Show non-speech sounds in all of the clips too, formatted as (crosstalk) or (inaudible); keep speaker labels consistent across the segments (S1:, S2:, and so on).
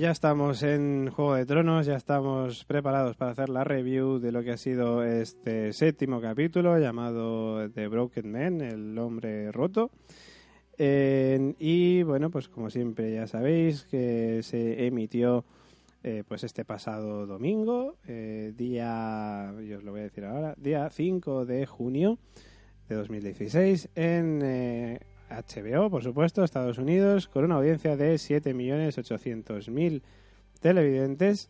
S1: ya estamos en Juego de Tronos, ya estamos preparados para hacer la review de lo que ha sido este séptimo capítulo llamado The Broken Man, el hombre roto. Eh, y bueno, pues como siempre ya sabéis que se emitió eh, pues este pasado domingo, eh, día, yo os lo voy a decir ahora, día 5 de junio de 2016 en HBO, por supuesto, Estados Unidos, con una audiencia de 7.800.000 televidentes,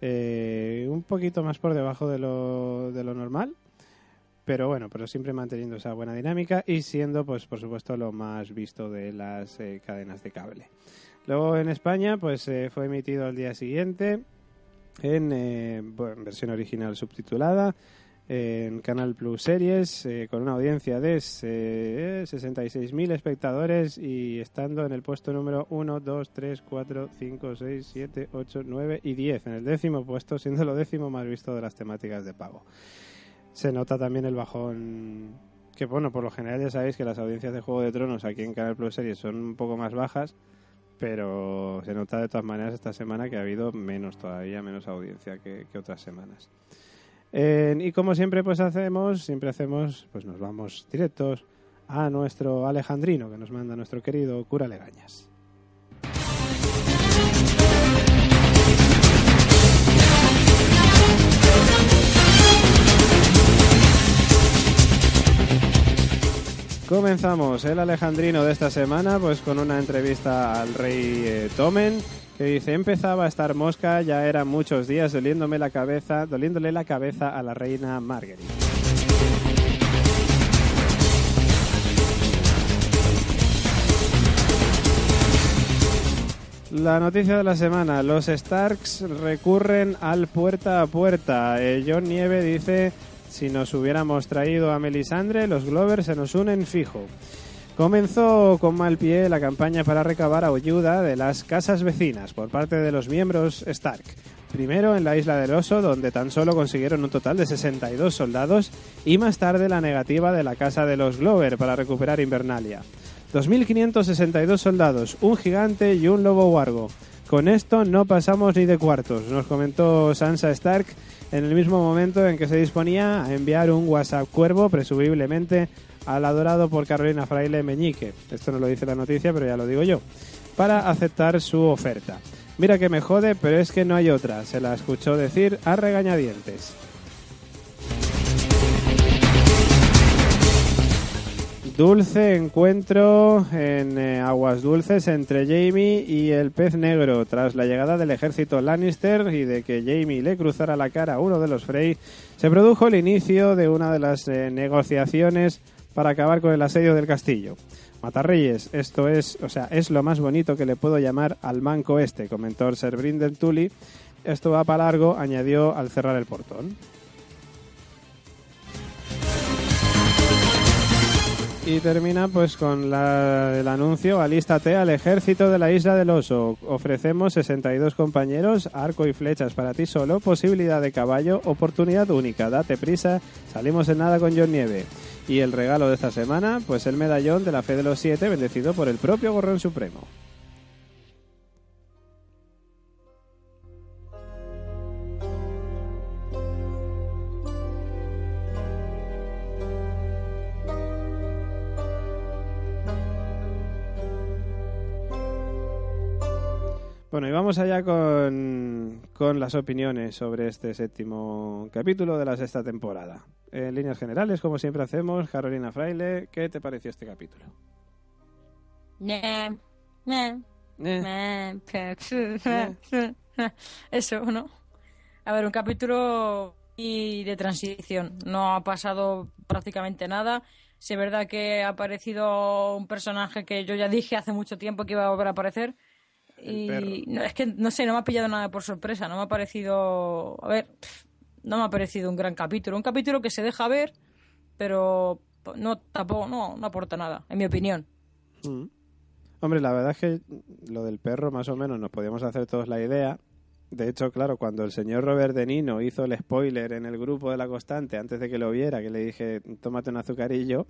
S1: eh, un poquito más por debajo de lo, normal, pero bueno, pero siempre manteniendo esa buena dinámica y siendo, pues por supuesto, lo más visto de las eh, cadenas de cable. Luego en España, pues eh, fue emitido al día siguiente en versión original subtitulada en Canal Plus Series eh, con una audiencia de 66.000 espectadores y estando en el puesto número 1, 2, 3, 4, 5, 6, 7, 8, 9 y 10, en el décimo puesto, siendo lo décimo más visto de las temáticas de pago. Se nota también el bajón que, bueno, por lo general ya sabéis que las audiencias de Juego de Tronos aquí en Canal Plus Series son un poco más bajas, pero se nota de todas maneras esta semana que ha habido menos todavía, menos audiencia que otras semanas y como siempre pues hacemos, siempre hacemos, pues nos vamos directos a nuestro alejandrino que nos manda nuestro querido cura Legañas. Comenzamos el alejandrino de esta semana pues con una entrevista al rey eh, Tomen que dice, empezaba a estar mosca, ya eran muchos días doliéndome la cabeza, doliéndole la cabeza a la reina Marguerite. La noticia de la semana, los Starks recurren al puerta a puerta. Eh, John Nieve dice, si nos hubiéramos traído a Melisandre, los Glovers se nos unen fijo. Comenzó con mal pie la campaña para recabar ayuda de las casas vecinas por parte de los miembros Stark. Primero en la isla del Oso, donde tan solo consiguieron un total de 62 soldados, y más tarde la negativa de la casa de los Glover para recuperar Invernalia. 2.562 soldados, un gigante y un lobo wargo. Con esto no pasamos ni de cuartos, nos comentó Sansa Stark en el mismo momento en que se disponía a enviar un WhatsApp cuervo, presumiblemente al adorado por Carolina Fraile Meñique, esto no lo dice la noticia, pero ya lo digo yo, para aceptar su oferta. Mira que me jode, pero es que no hay otra, se la escuchó decir a regañadientes. Dulce encuentro en eh, aguas dulces entre Jamie y el pez negro. Tras la llegada del ejército Lannister y de que Jamie le cruzara la cara a uno de los Frey, se produjo el inicio de una de las eh, negociaciones para acabar con el asedio del castillo. Matarreyes, esto es, o sea, es lo más bonito que le puedo llamar al manco este, comentó Sir Brinden Tully. Esto va para largo, añadió al cerrar el portón. Y termina pues con el anuncio, alístate al ejército de la isla del oso. Ofrecemos 62 compañeros, arco y flechas para ti solo, posibilidad de caballo, oportunidad única, date prisa, salimos en nada con John Nieve. Y el regalo de esta semana, pues el medallón de la fe de los siete, bendecido por el propio Gorrón Supremo. Bueno, y vamos allá con, con, las opiniones sobre este séptimo capítulo de la sexta temporada. En líneas generales, como siempre hacemos, Carolina Fraile, ¿qué te pareció este capítulo? (laughs)
S2: Eso, ¿no? A ver, un capítulo y de transición. No ha pasado prácticamente nada. Si es verdad que ha aparecido un personaje que yo ya dije hace mucho tiempo que iba a volver a aparecer, y no, es que no sé, no me ha pillado nada por sorpresa, no me ha parecido, a ver, no me ha parecido un gran capítulo, un capítulo que se deja ver, pero no tampoco no, no aporta nada, en mi opinión.
S1: Mm. Hombre, la verdad es que lo del perro más o menos nos podíamos hacer todos la idea. De hecho, claro, cuando el señor Robert De Nino hizo el spoiler en el grupo de la constante antes de que lo viera, que le dije, tómate un azucarillo,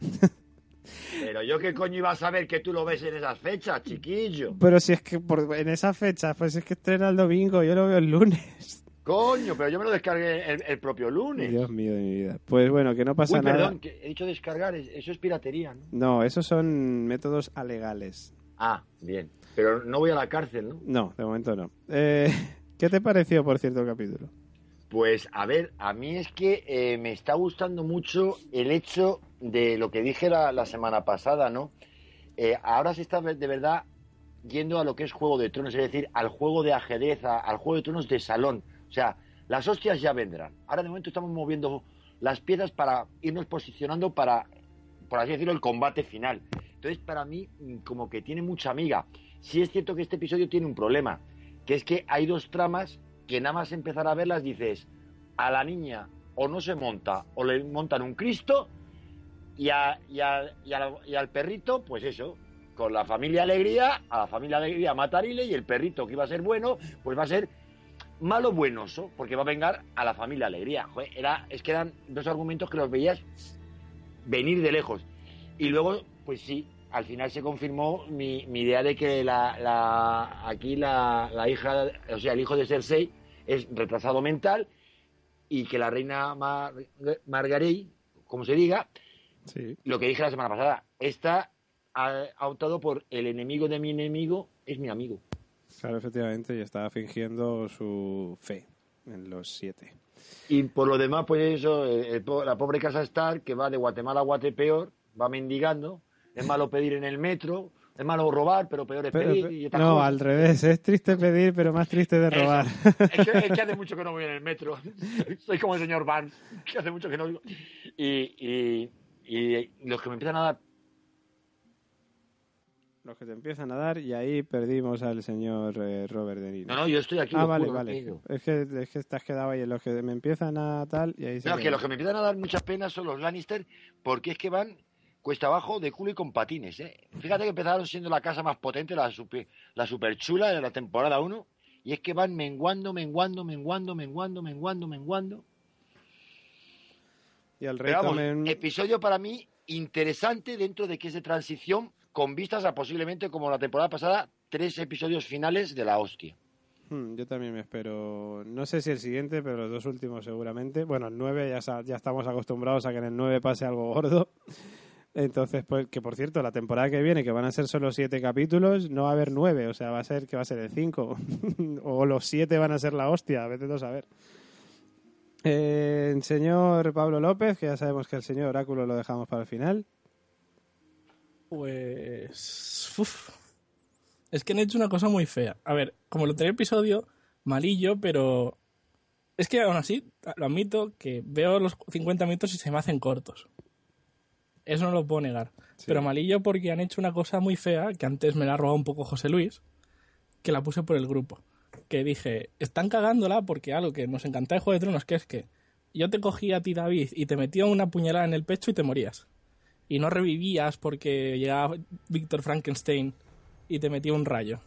S3: Pero yo qué coño iba a saber que tú lo ves en esas fechas, chiquillo.
S1: Pero si es que por, en esas fechas, pues es que estrena el domingo, yo lo veo el lunes.
S3: Coño, pero yo me lo descargué el, el propio lunes.
S1: Dios mío de mi vida. Pues bueno, que no pasa
S3: Uy,
S1: nada.
S3: perdón, que he dicho descargar, es- eso es piratería, ¿no?
S1: No, esos son métodos alegales.
S3: Ah, bien. Pero no voy a la cárcel, ¿no?
S1: No, de momento no. Eh, (laughs) ¿Qué te pareció, por cierto, el capítulo?
S3: Pues a ver, a mí es que eh, me está gustando mucho el hecho de lo que dije la, semana pasada, ¿no? Eh, ahora se está de verdad yendo a lo que es Juego de Tronos, es decir, al juego de ajedrez, al Juego de Tronos de salón. O sea, las hostias ya vendrán. Ahora de momento estamos moviendo las piezas para irnos posicionando para, por así decirlo, el combate final. Entonces, para mí, mm, como que tiene mucha amiga. Sí es cierto que este episodio tiene un problema, que es que hay dos tramas que nada más empezar a verlas dices, a la niña o no se monta o le montan un Cristo y, a- y, al perrito, pues eso, con la familia Alegría, a la familia Alegría matarile y el perrito que iba a ser bueno, pues va a ser malo buenoso, porque va a vengar a la familia Alegría. Era, es que eran dos argumentos que los veías venir de lejos. Y luego, pues sí, al final se confirmó mi, idea de que la, aquí la, la hija, o sea, el hijo de Cersei es retrasado mental y que la reina Mar como se diga,
S1: Sí.
S3: lo que dije la semana pasada, esta ha, ha optado por el enemigo de mi enemigo es mi amigo.
S1: Claro, efectivamente, y estaba fingiendo su fe en los siete.
S3: Y por lo demás, pues eso, el- el po- la pobre casa Star, que va de Guatemala a Guatepeor, va mendigando, es (laughs) malo pedir en el metro, es malo robar, pero peor es
S1: Pero-
S3: pedir. y
S1: no, al revés, es triste pedir, pero más triste de robar.
S3: Es que, es que hace mucho que no voy en el metro. (laughs) Soy como el señor Barnes, que hace mucho que no. Y, y, y los que me empiezan a dar.
S1: Los que te empiezan a dar y ahí perdimos al señor eh, Robert De Niro.
S3: No, no, yo estoy aquí.
S1: ah, vale,
S3: juro,
S1: vale. Es que, es que has quedado ahí en los que me empiezan a tal y ahí se
S3: No, es que los que me empiezan a dar muchas penas son los Lannister, porque es que van cuesta abajo de culo y con patines. ¿eh? Fíjate que empezaron siendo la casa más potente, la super, la super chula de la temporada 1, y es que van menguando, menguando, menguando, menguando, menguando, menguando.
S1: Y al rey
S3: Pero vamos,
S1: también...
S3: episodio para mí interesante dentro de que es de transición, con vistas a posiblemente, como la temporada pasada, tres episodios finales de la hostia.
S1: Hmm, yo también me espero, no sé si el siguiente, pero los dos últimos seguramente. Bueno, el 9 ya, ya estamos acostumbrados a que en el 9 pase algo gordo. (laughs) Entonces, pues, que por cierto, la temporada que viene, que van a ser solo siete capítulos, no va a haber nueve, o sea, va a ser que va a ser de cinco. (laughs) o los siete van a ser la hostia, a veces no saber. Eh, el señor Pablo López, que ya sabemos que el señor Oráculo lo dejamos para el final.
S4: Pues. uf. Es que han hecho una cosa muy fea. A ver, como el anterior episodio, malillo, pero. Es que aún así, lo admito, que veo los 50 minutos y se me hacen cortos. Eso no lo puedo negar. Pero malillo porque han hecho una cosa muy fea, que antes me la ha robado un poco José Luis, que la puse por el grupo. Que dije, están cagándola porque algo que nos encanta de Juego de Tronos, que es que yo te cogía a ti, David, y te metía una puñalada en el pecho y te morías y no revivías porque llegaba Víctor Frankenstein y te metía un rayo.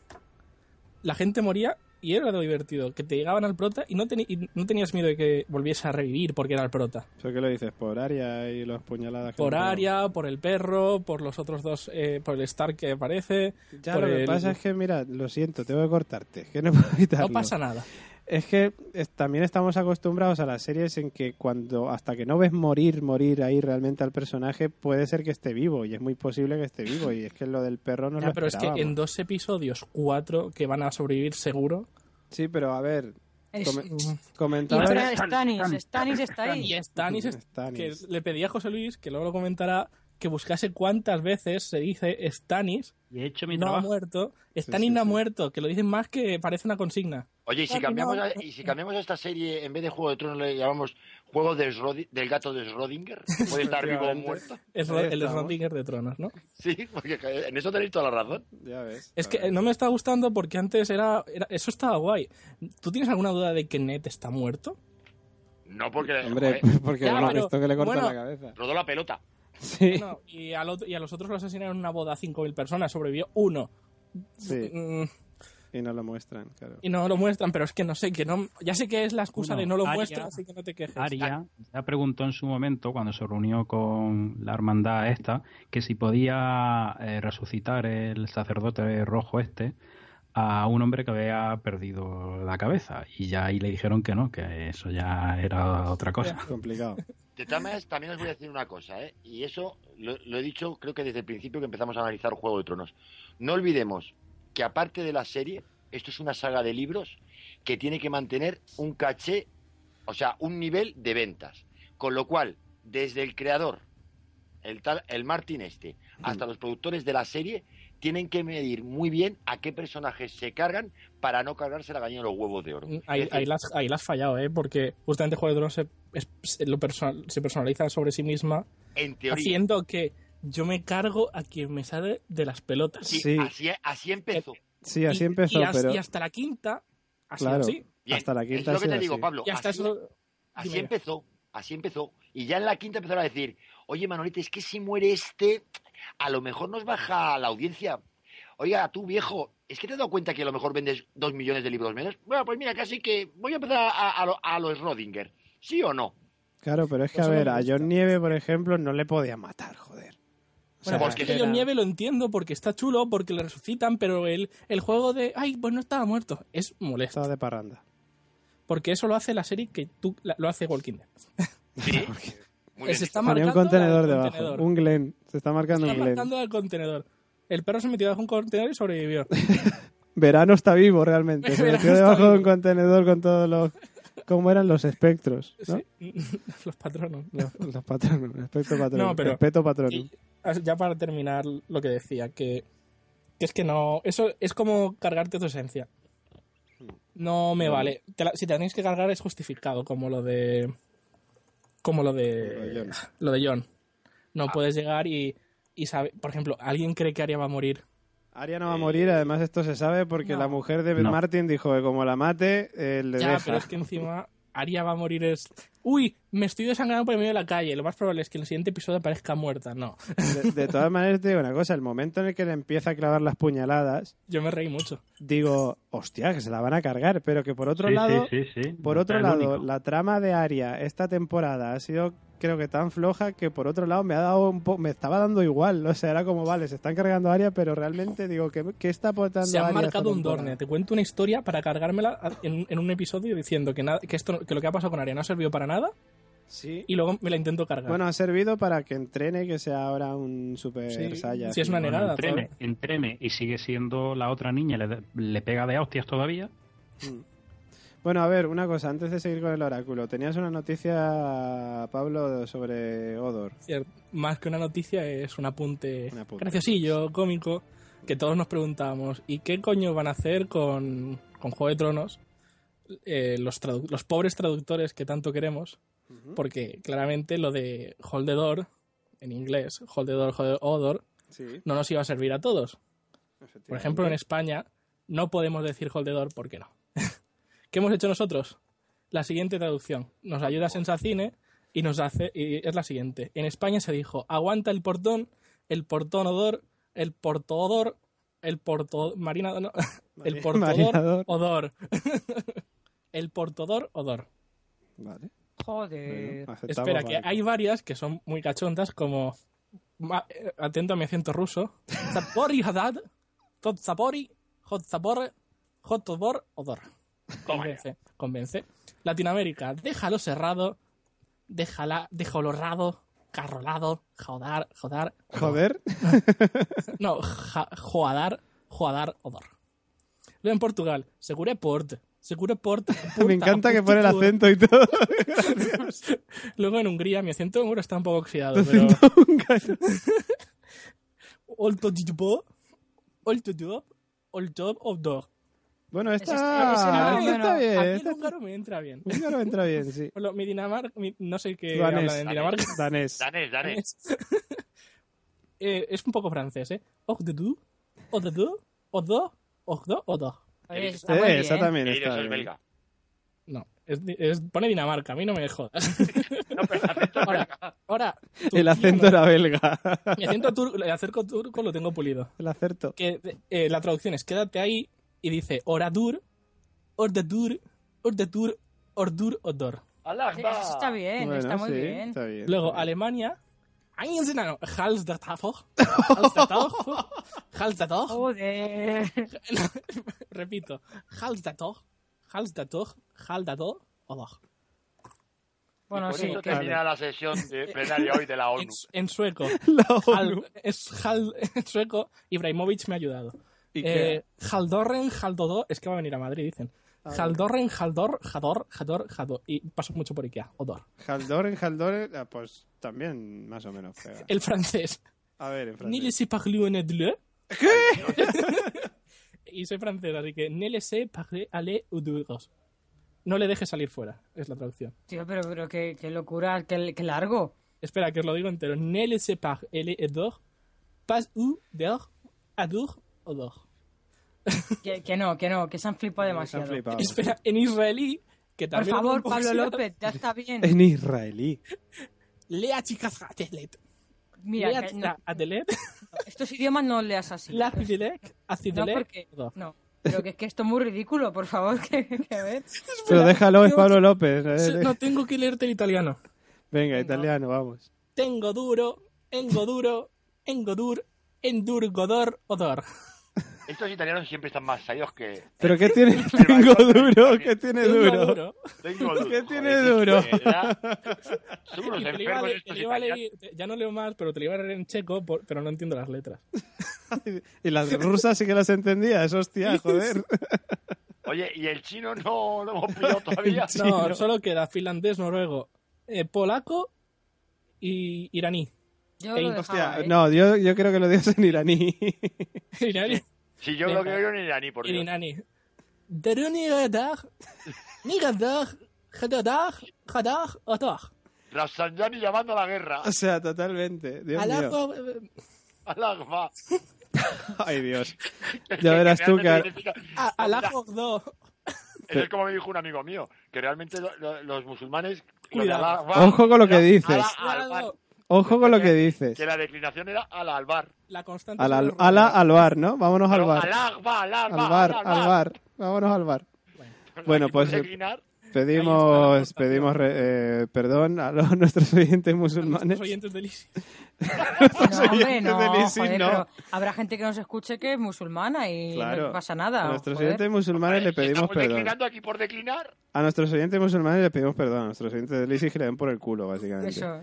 S4: La gente moría y era lo divertido, que te llegaban al prota y no, y no tenías miedo de que volviese a revivir porque era el prota.
S1: ¿Eso qué lo dices? ¿Por Aria y los puñaladas? que
S4: Por
S1: pegamos?
S4: Aria, por el perro, por los otros dos, eh, por el Stark que aparece.
S1: Ya,
S4: por
S1: lo que
S4: el-
S1: pasa es que, mira, lo siento, tengo que cortarte, que no puedo evitarlo.
S4: No pasa nada.
S1: Es que es- también estamos acostumbrados a las series en que cuando hasta que no ves morir, morir ahí realmente al personaje, puede ser que esté vivo y es muy posible que esté vivo y es que lo del perro no
S4: Ya,
S1: lo
S4: pero es que en dos episodios, cuatro que van a sobrevivir seguro.
S1: Sí, pero a ver,
S2: Es-
S1: come-
S2: Y
S1: comentaba...
S2: espera, Stannis, Stannis está ahí.
S4: Y Stannis, es-
S1: Stannis.
S4: que le pedí a José Luis, que luego lo comentará, que buscase cuántas veces se dice Stannis
S5: Y he hecho mi
S4: no ha
S5: trabajo.
S4: muerto, Stannis
S1: sí,
S4: no ha
S1: sí.
S4: muerto, que lo dicen más que parece una consigna.
S3: Oye, y si cambiamos
S4: no.
S3: a, y si cambiamos a esta serie, en vez de Juego de Tronos le llamamos Juego de del gato de Schrödinger, puede estar vivo o muerto.
S1: Ahí
S4: el. Schrödinger de Tronos, ¿no?
S3: Sí, porque en eso tenéis toda la razón.
S1: Ya ves.
S4: Es que no me está gustando porque antes era, era- Eso estaba guay. ¿Tú tienes alguna duda de que Ned está muerto?
S3: No porque
S1: Hombre, (laughs) porque
S4: Ya,
S1: hemos
S4: pero,
S1: visto que le cortan
S4: bueno,
S1: la cabeza.
S3: rodó la pelota.
S1: Sí,
S4: No, y, al otro- y a los otros lo asesinaron en una boda a 5.000 personas, sobrevivió uno.
S1: sí.
S4: Mm,
S1: Y no lo muestran, claro.
S4: y no lo muestran, pero es que no sé, que no, ya sé que es la excusa
S5: Bueno,
S4: de no lo muestran, así que no te quejes.
S5: Aria ya preguntó en su momento, cuando se reunió con la hermandad esta, que si podía eh, resucitar el sacerdote rojo este a un hombre que había perdido la cabeza. Y ya ahí le dijeron que no, que eso ya era otra cosa. (laughs)
S1: Complicado.
S3: De todas maneras, también os voy a decir una cosa, ¿eh? y eso lo, lo he dicho creo que desde el principio que empezamos a analizar Juego de Tronos. No olvidemos que aparte de la serie, esto es una saga de libros que tiene que mantener un caché, o sea, un nivel de ventas. Con lo cual, desde el creador, el tal, el Martin este, hasta los productores de la serie, tienen que medir muy bien a qué personajes se cargan para no cargarse la gallina de los huevos de oro.
S4: Ahí, ahí, la has, ahí la has fallado, ¿eh? Porque justamente Juego de Tronos se, es- se- lo personal- se personaliza sobre sí misma,
S3: en teoría,
S4: haciendo que yo me cargo a quien me sale de las pelotas.
S3: sí,
S1: Sí.
S3: Así, así empezó.
S1: Sí, así
S4: Y-
S1: empezó,
S4: y, as-
S1: pero
S4: y hasta la quinta, así
S1: Claro.
S4: así.
S3: Bien,
S1: hasta la
S3: es
S1: quinta
S3: lo que te
S1: sido
S3: digo,
S1: así.
S3: Pablo.
S4: Y hasta
S3: así,
S4: eso.
S3: así empezó, así empezó. Y ya en la quinta empezaron a decir, oye Manolete, es que si muere este, a lo mejor nos baja la audiencia. Oiga, tú viejo, ¿es que te has dado cuenta que a lo mejor vendes dos millones de libros menos? Bueno, pues mira, casi que voy a empezar a, a, lo- a los Rodinger. ¿Sí o no?
S1: Claro, pero es que, a
S4: no
S1: ver, a. John Nieve, por ejemplo, no le podían matar, joder. O
S4: Bueno,
S1: sea,
S3: porque
S4: porque
S1: era-
S4: yo nieve lo entiendo porque está chulo, porque le resucitan, pero el, el juego de ay, pues no estaba muerto es molesto.
S1: Estaba de parranda.
S4: Porque eso lo hace la serie que tú la- lo hace Walking Dead. (laughs)
S3: Sí. (laughs)
S4: Se está
S1: Ponía un
S4: marcando
S1: contenedor debajo.
S4: contenedor.
S1: Un Glen. Se está marcando
S4: Está
S1: un Glen.
S4: marcando al contenedor. El perro se metió debajo de un contenedor y sobrevivió. (laughs)
S1: Verano está vivo realmente. Se metió debajo de un contenedor con todos los. ¿Cómo eran los espectros? ¿no?
S4: Sí. (laughs) Los patronos.
S1: Los, los patronos. Espectro patrono.
S4: No, pero-
S1: Respeto patrono.
S4: Y ya para terminar lo que decía, que, que es que no. Eso es como cargarte tu esencia. No me vale. Te la- si te la tienes que cargar es justificado, como lo de. Como lo
S1: Lo de
S4: de.
S1: Jon.
S4: Lo de John. No puedes llegar y, y sabe. Por ejemplo, alguien cree que Arya va a morir.
S1: Arya no va a morir, además esto se sabe porque
S4: No.
S1: la mujer de
S5: No.
S1: Martin dijo que como la mate, eh, le
S4: ya,
S1: deja.
S4: pero es que encima Arya va a morir es. Uy, me estoy desangrando por el medio de la calle. Lo más probable es que en el siguiente episodio aparezca muerta. No.
S1: De, de (laughs) todas maneras, te digo una cosa, el momento en el que le empieza a clavar las puñaladas,
S4: Yo me reí mucho.
S1: digo, hostia, que se la van a cargar, pero que por otro
S5: Sí,
S1: lado,
S5: sí, sí, sí.
S1: por
S5: No
S1: otro lado,
S5: único.
S1: la trama de Aria esta temporada ha sido creo que tan floja que por otro lado me ha dado un po me estaba dando igual, o sea, era como, vale, se están cargando a Aria, pero realmente digo, ¿qué, qué está aportando
S4: Se han
S1: Arya esta
S4: marcado un? Dorne. Te cuento una historia para cargármela en, en un episodio diciendo que, nada, que, esto, que lo que ha pasado con Arya no ha servido para nada
S1: Sí.
S4: y luego me la intento cargar.
S1: Bueno, ha servido para que entrene, que sea ahora un super
S4: Sí,
S1: Saiyan.
S4: sí, es una
S5: Bueno,
S4: negada.
S5: entrene,
S4: ¿sabes?
S5: entrene y sigue siendo la otra niña, le, le pega de hostias todavía.
S1: Mm. Bueno, a ver, una cosa, antes de seguir con el oráculo, tenías una noticia, Pablo, sobre Odor.
S4: Cierto. Más que una noticia es un apunte,
S1: Un apunte.
S4: graciosillo, cómico, que todos nos preguntábamos, ¿y qué coño van a hacer con, con Juego de Tronos eh, los, los pobres traductores que tanto queremos? Porque claramente lo de Hold the Door, en inglés, Hold the Door, Hold the Odor,
S1: Sí,
S4: no nos iba a servir a todos. Por ejemplo, en España no podemos decir Hold the Door, ¿por qué no? ¿Qué hemos hecho nosotros? La siguiente traducción. Nos ayuda Sensacine y nos hace y es la siguiente. En España se dijo, aguanta el portón, el portón odor, el portodor, el porto marina no, (laughs) el portodor
S1: marinador.
S4: odor. (laughs) el portodor odor.
S1: Vale.
S2: Joder.
S1: bueno,
S4: Espera, que hay varias que son muy cachondas, como. eh, Atento a mi acento ruso. Zapori hadad, tot zapori, hot zapor, hot tobor, odor. Convence, convence. Latinoamérica, déjalo cerrado, déjala, déjalo rado, carrolado, jodar, jodar.
S1: Joder. (laughs)
S4: No, ja- joadar, joadar, odor. Luego en Portugal, segure port, segure port. (laughs)
S1: Me encanta que pone el acento y todo. (laughs)
S4: Luego en Hungría, mi acento húngaro está un poco oxidado, pero. Olto olto olto.
S1: Bueno,
S2: Ese
S1: está,
S2: está- ese
S1: está,
S2: bueno,
S1: bien.
S4: Aquí el húngaro me entra bien.
S1: húngaro entra bien, sí. (laughs)
S4: Bueno, mi Dinamarca, mi- no sé qué
S1: Danés.
S4: hablan en Dinamarca. (laughs)
S1: Danés.
S3: Danés, danés. (laughs)
S4: Eh, es un poco francés, ¿eh? Ogdedu, odedu, odo, ogdo, odo.
S2: Oye,
S3: Eh,
S1: esa también está bien.
S3: belga.
S4: No, es, es- pone Dinamarca, a mí no me jodas.
S3: No, pero el acento es
S4: Ahora,
S3: belga.
S4: ahora.
S1: El acento
S4: no.
S1: era belga.
S4: Mi acento turco, el acento turco lo tengo pulido.
S1: El acerto.
S4: Que eh, la traducción es quédate ahí, y dice Oradur, Ordadur, Ordadur, Ordur, Odor.
S3: ¡Allah,
S2: Sí, eso está bien,
S1: Bueno,
S2: está muy
S1: sí,
S2: bien.
S1: está bien.
S4: Luego Alemania, Einzelnen, Hals der Tafel, (laughs) Hals der Tafel, Hals der Tag,
S2: Joder. (laughs)
S4: repito, Hals der Tag, Hals der Tag, Hals.
S2: Bueno,
S3: y
S2: sí.
S3: esto
S2: que-
S3: termina la sesión de plenaria hoy de la ONU.
S4: en sueco, (laughs)
S1: La
S4: Hal-
S1: ONU.
S4: es Hal, en sueco, Ibrahimovic me ha ayudado.
S1: ¿Y qué?
S4: Eh, Haldorren, Haldodor, es que va a venir a Madrid, dicen. Haldorren, Haldor, Jador, Jador, Jador. Y paso mucho por Ikea, Odor.
S1: Haldoren, Haldoren, ah, pues también más o menos pega.
S4: El francés.
S1: A ver, en
S4: Ni
S1: francés.
S4: le sais parler un bleu. y soy francés, así que ne le sais parler ou deux. No le dejes salir fuera, es la traducción.
S2: Tío, pero, pero qué, qué locura, qué, qué largo.
S4: Espera, que os lo digo entero. Ne le sais parler et deux. Pas ou dehors, odor.
S2: Que, que no, que no, que se han flipado
S1: Se han
S2: demasiado.
S1: flipado. (laughs)
S4: Espera, en israelí, que
S2: Por
S4: también...
S2: favor,
S4: hablo un
S2: Pablo López, ya está bien.
S1: En israelí.
S4: Lea chicas atelet.
S2: Mira,
S4: Lea
S2: que no- estos idiomas no leas así.
S4: La fidelec,
S2: No, porque... No, pero que es que esto es muy ridículo, por favor, que, que (laughs) a ver.
S1: Pero déjalo, es. Pablo López. eh,
S4: No tengo que leerte el italiano.
S1: Venga, italiano, vamos.
S4: Tengo duro, engo duro, engodur, endur, godor, odor.
S3: Estos italianos siempre están más sabios que...
S1: ¿Pero qué tiene?
S3: Pero
S1: Tengo duro, ¿qué tiene duro?
S3: Tengo duro.
S1: ¿Qué tiene
S3: es
S1: duro?
S3: ya- Son unos enfermos
S4: no leo más, pero te lo iba a leer en checo, por- pero no entiendo las letras. (laughs)
S1: Y las rusas sí que las entendías, hostia, (laughs) joder.
S3: Oye, ¿y el chino no lo hemos pillado (laughs) todavía?
S4: No, solo queda finlandés, noruego, eh, polaco y iraní.
S2: Yo
S4: Ey,
S2: lo dejaba,
S1: Hostia,
S2: ¿eh?
S1: no, yo, yo creo que lo digas en iraní.
S4: iraní.
S3: Si yo lo que oigo en iraní, por Dios.
S4: Ni odor.
S3: Rafsanjani llamando a la guerra.
S1: O sea, totalmente. Dios mío.
S4: Alago, eh, (laughs)
S3: Alagba. (laughs)
S1: Ay, Dios. Ya verás tú que...
S3: Realmente
S4: a- alago, do.
S3: Eso es como me dijo un amigo mío, que realmente lo- lo- los musulmanes...
S4: Cuidado.
S1: Ojo con lo que dices. Ojo con lo que dices.
S3: Que la declinación era al albar.
S4: La constante.
S1: Al, al, ala al bar, ¿no? Vámonos al bar.
S3: Alagba,
S1: Al
S3: alagba,
S1: bar,
S3: alagba.
S1: al bar. Vámonos al bar. Bueno, pues, Pedimos, pedimos re- eh, perdón a los, (laughs) nuestros oyentes
S4: A nuestros
S1: musulmanes.
S4: oyentes del ISIS. (laughs)
S2: No, hombre, no,
S1: del ISIS,
S2: joder,
S1: no.
S2: pero habrá gente que nos escuche que es musulmana y
S1: Claro.
S2: no pasa
S1: A
S2: nada.
S1: nuestros
S2: joder.
S1: oyentes musulmanes le pedimos
S3: estamos
S1: perdón.
S3: declinando aquí por declinar,
S1: A nuestros oyentes musulmanes le pedimos perdón. A nuestros oyentes del ISIS que le den por el culo, básicamente.
S2: Eso.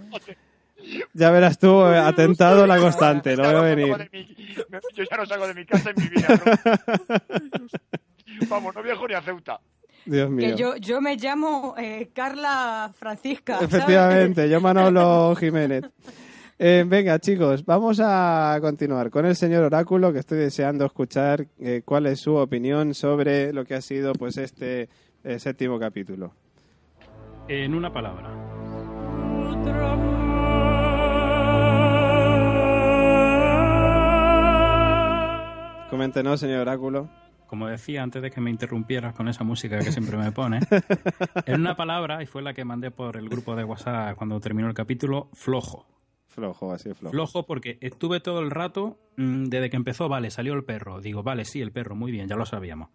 S1: Ya verás tú, eh, atentado a la constante, lo veo venir.
S3: yo ya no salgo de mi casa en mi vida. ¿no? Vamos, no viajo ni a Ceuta.
S1: Dios mío.
S2: Que yo, yo me llamo eh, Carla Francisca. ¿sabes?
S1: Efectivamente, yo Manolo (laughs) Jiménez. Eh, venga, chicos, vamos a continuar con el señor Oráculo, que estoy deseando escuchar eh, cuál es su opinión sobre lo que ha sido pues este eh, séptimo capítulo.
S5: En una palabra.
S1: Coméntenos, señor Oráculo.
S5: Como decía antes de que me interrumpieras con esa música que siempre me pone, (laughs) en una palabra, y fue la que mandé por el grupo de WhatsApp cuando terminó el capítulo, flojo.
S1: Flojo, así flojo.
S5: Flojo porque estuve todo el rato, mm, desde que empezó, vale, salió el perro. Digo, vale, sí, el perro, muy bien, ya lo sabíamos.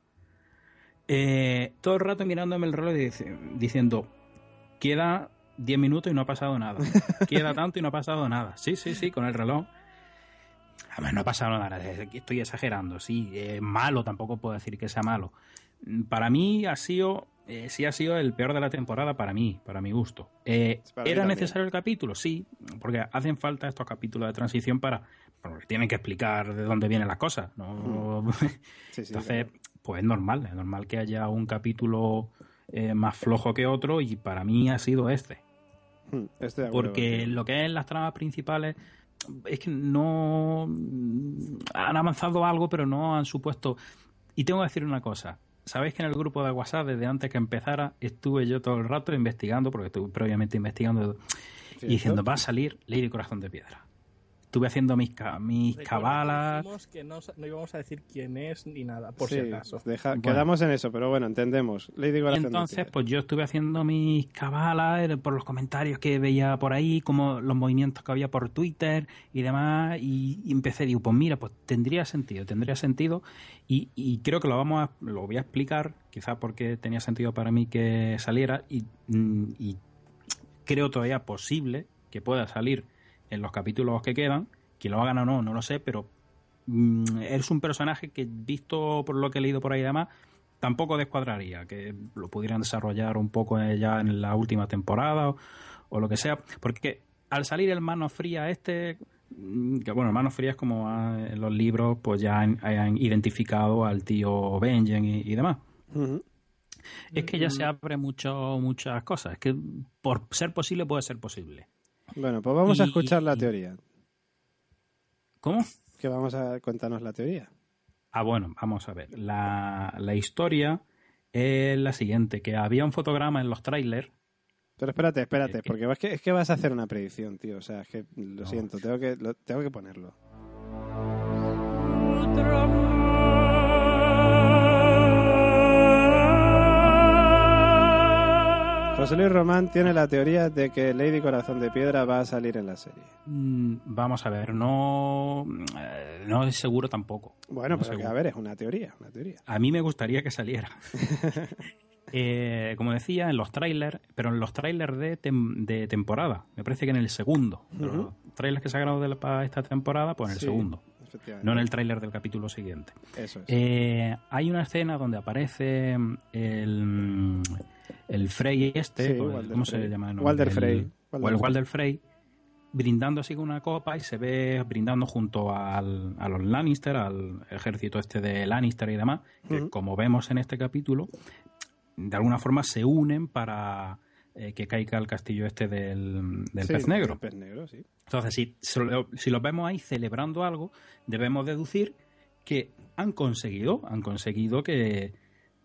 S5: Eh, todo el rato mirándome el reloj y diciendo, queda 10 minutos y no ha pasado nada. (laughs) Queda tanto y no ha pasado nada. Sí, sí, sí, con el reloj. No ha pasado nada, estoy exagerando, sí, eh, malo, tampoco puedo decir que sea malo. Mm, Para mí ha sido, eh, sí ha sido el peor de la temporada para mí, para mi gusto. Eh,
S1: Para
S5: ¿Era necesario el capítulo? Sí, porque hacen falta estos capítulos de transición para, porque tienen que explicar de dónde vienen las cosas, ¿no? (laughs)
S1: Sí, sí,
S5: Entonces, pues es normal, es normal que haya un capítulo eh, más flojo que otro y para mí ha sido este.
S1: Hmm, estoy de acuerdo
S5: Porque lo que es las tramas principales es que no han avanzado algo, pero no han supuesto. Y tengo que decir una cosa. Sabéis que en el grupo de WhatsApp, desde antes que empezara, estuve yo todo el rato investigando, porque estuve previamente investigando, y diciendo, va a salir Lady Corazón de Piedra. Estuve haciendo mis, mis
S4: Recuerda
S5: cabalas.
S4: dijimos que no, no íbamos a decir quién es ni nada, por
S1: Sí,
S4: si acaso.
S1: deja-
S5: Bueno.
S1: Quedamos en eso, pero bueno, entendemos. Lady
S5: Y entonces, pues yo estuve haciendo mis cabalas eh, por los comentarios que veía por ahí, como los movimientos que había por Twitter y demás, y, y empecé, digo, pues mira, pues tendría sentido, tendría sentido, y, y creo que lo vamos a, lo voy a explicar, quizás porque tenía sentido para mí que saliera, y, mm, y creo todavía posible que pueda salir en los capítulos que quedan, que lo hagan o no, no lo sé, pero mm, es un personaje que, visto por lo que he leído por ahí y demás, tampoco descuadraría, que lo pudieran desarrollar un poco eh, ya en la última temporada o, o lo que sea, porque al salir el Mano Fría este, mm, que bueno, el Mano Fría es como ah, en los libros pues ya han, han identificado al tío Benjen y, y demás. Es que ya se abre mucho, muchas cosas, es que por ser posible puede ser posible.
S1: Bueno, pues vamos a escuchar la teoría.
S5: ¿Cómo?
S1: Que vamos a contarnos la teoría.
S5: Ah, bueno, vamos a ver. La, la historia es la siguiente, que había un fotograma en los trailers.
S1: Pero espérate, espérate,
S5: Eh,
S1: porque es que, es que vas a hacer una predicción, tío. O sea, es que lo
S5: No.
S1: siento, tengo que, lo- tengo que ponerlo. José Luis Román tiene la teoría de que Lady Corazón de Piedra va a salir en la serie.
S5: Mm, Vamos a ver, no, eh, no es seguro tampoco.
S1: Bueno,
S5: No
S1: pero que,
S5: seguro.
S1: a ver, es una teoría, una teoría.
S5: A mí me gustaría que saliera. (laughs) Eh, como decía, en los trailers, pero en los trailers de, tem- de temporada. Me parece que en el segundo. Los trailers que se han grabado para esta temporada, pues en el
S1: Sí,
S5: segundo. No en el trailer del capítulo siguiente.
S1: Eso es.
S5: Eh, hay una escena donde aparece el, el Frey este,
S1: Sí,
S5: o-
S1: Walder
S5: ¿cómo
S1: Frey.
S5: se llama? el nombre?
S1: Walder
S5: El-
S1: Frey.
S5: o
S1: Walder
S5: el
S1: Frey.
S5: Walder Frey, brindando así con una copa y se ve brindando junto al, a los Lannister, al ejército este de Lannister y demás, que como vemos en este capítulo, de alguna forma se unen para eh, que caiga el castillo este del, del
S1: Sí,
S5: pez negro.
S1: pez negro, sí.
S5: Entonces, si, si lo- si los vemos ahí celebrando algo, debemos deducir que han conseguido, han conseguido que,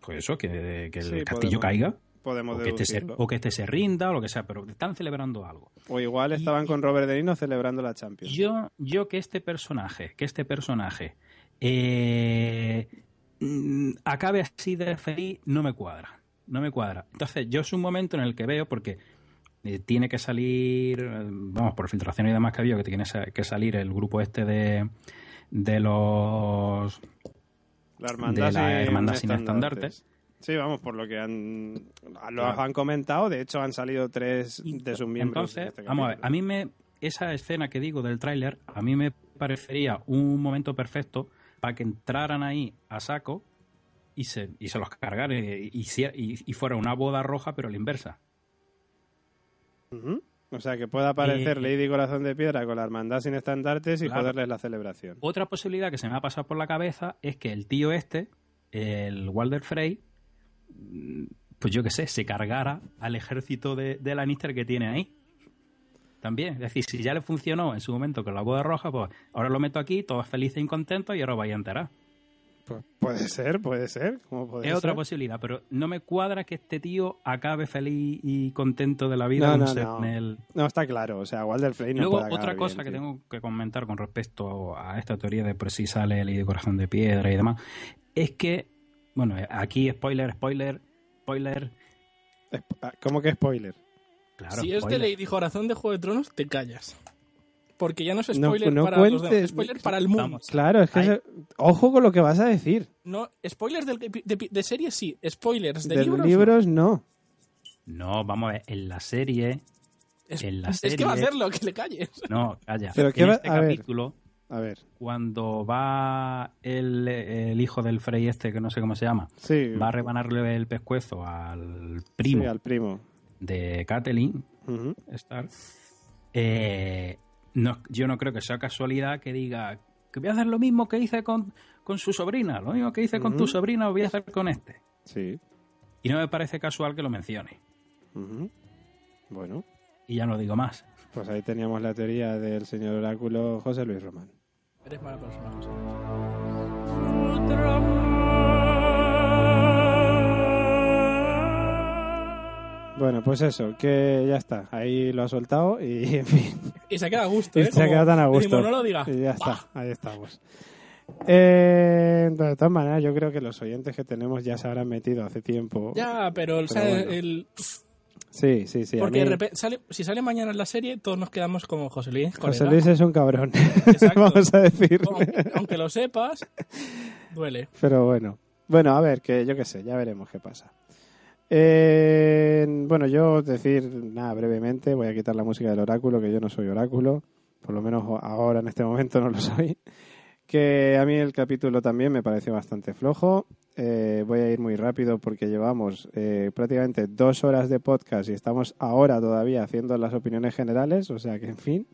S5: pues eso, que, que el
S1: Sí,
S5: castillo
S1: podemos-
S5: caiga,
S1: Podemos
S5: o que, este se, o que este se rinda, o lo que sea, pero están celebrando algo.
S1: O igual estaban
S5: y-
S1: con Robert De Niro celebrando la Champions.
S5: Yo, yo que este personaje, que este personaje eh, mm, acabe así de feliz, no me cuadra. No me cuadra. Entonces, yo es un momento en el que veo, porque eh, tiene que salir, vamos, por filtración y demás que ha habido, que tiene que salir el grupo este de, de los
S1: La hermandad,
S5: de la
S1: sin
S5: hermandad sin
S1: estandartes. Sí, vamos, por lo que han, lo
S5: Claro.
S1: han comentado. De hecho, han salido tres de sus miembros.
S5: Entonces,
S1: en este
S5: vamos a ver, a mí me, esa escena que digo del tráiler, a mí me parecería un momento perfecto para que entraran ahí a saco y se, y se los cargaran y, y, fuera una boda roja, pero a la inversa.
S1: O sea, que pueda aparecer
S5: Eh,
S1: Lady Corazón de Piedra con la hermandad sin estandartes y
S5: Claro.
S1: joderles la celebración.
S5: Otra posibilidad que se me ha pasado por la cabeza es que el tío este, el Walder Frey, pues yo qué sé, se cargara al ejército de, de Lannister que tiene ahí. También, es decir, si ya le funcionó en su momento con la boda roja, pues ahora lo meto aquí, todos felices y contentos y ahora vaya a enterar.
S1: Pues puede ser, puede ser. ¿Cómo puede
S5: Es otra posibilidad, pero no me cuadra que este tío acabe feliz y contento de la vida
S1: No,
S5: el-
S1: No, está claro. O sea, Walder Frey no
S5: Luego,
S1: puede
S5: otra cosa
S1: bien,
S5: que
S1: tío.
S5: tengo que comentar con respecto a esta teoría de por si sale el de corazón de piedra y demás, es que, bueno, aquí spoiler, spoiler, spoiler,
S1: ah, ¿Cómo que spoiler?
S5: claro.
S4: si es de
S5: spoiler.
S4: Lady Corazón de Juego de Tronos, te callas. Porque ya no es
S1: No-
S4: spoiler
S1: no
S4: para los demás,
S1: cuentes-
S4: spoiler para el mundo.
S5: Vamos.
S1: Claro, es que... Ojo con lo que vas a decir.
S4: No, spoilers del- de, de, de series sí, spoilers de,
S1: De
S4: libros.
S1: libros, no.
S5: No, vamos a ver, en la serie,
S4: no. Es,
S5: en la
S4: es que va a hacerlo, que le calles.
S5: no, calla,
S1: Pero
S5: en
S1: ¿qué va-
S5: este
S1: a ver. A ver.
S5: cuando va el, el hijo del Frey este, que no sé cómo se llama,
S1: Sí.
S5: va a rebanarle el pescuezo al primo
S1: Sí, al primo.
S5: de. Star, eh, no, yo no creo que sea casualidad que diga que voy a hacer lo mismo que hice con, con su sobrina, lo mismo que hice con tu sobrina, lo voy a hacer con este.
S1: Sí.
S5: Y no me parece casual que lo mencione.
S1: Bueno,
S5: Y ya no digo más.
S1: pues ahí teníamos la teoría del señor oráculo José Luis Román.
S4: Eres mala persona, José.
S1: Bueno, pues eso, que ya está. Ahí lo ha soltado y, (laughs) en fin.
S4: Y se queda a gusto, ¿eh?
S1: se
S4: Como
S1: queda tan a gusto.
S4: decimos, no lo digas.
S1: Y ya está, ahí estamos. Eh, de todas maneras, yo creo que los oyentes que tenemos ya se habrán metido hace tiempo.
S4: Ya, pero, el- ¿sabes?
S1: bueno.
S4: el-
S1: Sí, sí, sí.
S4: porque
S1: mí-
S4: de repente sale, si sale mañana en la serie, todos nos quedamos como José Luis.
S1: José. Luis es un cabrón, (laughs)
S4: Exacto.
S1: vamos a decir.
S4: Aunque, aunque lo sepas, duele.
S1: Pero bueno. Bueno, a ver, que yo qué sé, ya veremos qué pasa. Eh, bueno, yo decir nada brevemente, voy a quitar la música del oráculo, que yo no soy oráculo, por lo menos ahora en este momento no lo soy. Que a mí el capítulo también me pareció bastante flojo. Eh, voy a ir muy rápido porque llevamos eh, prácticamente dos horas de podcast y estamos ahora todavía haciendo las opiniones generales, o sea que en fin.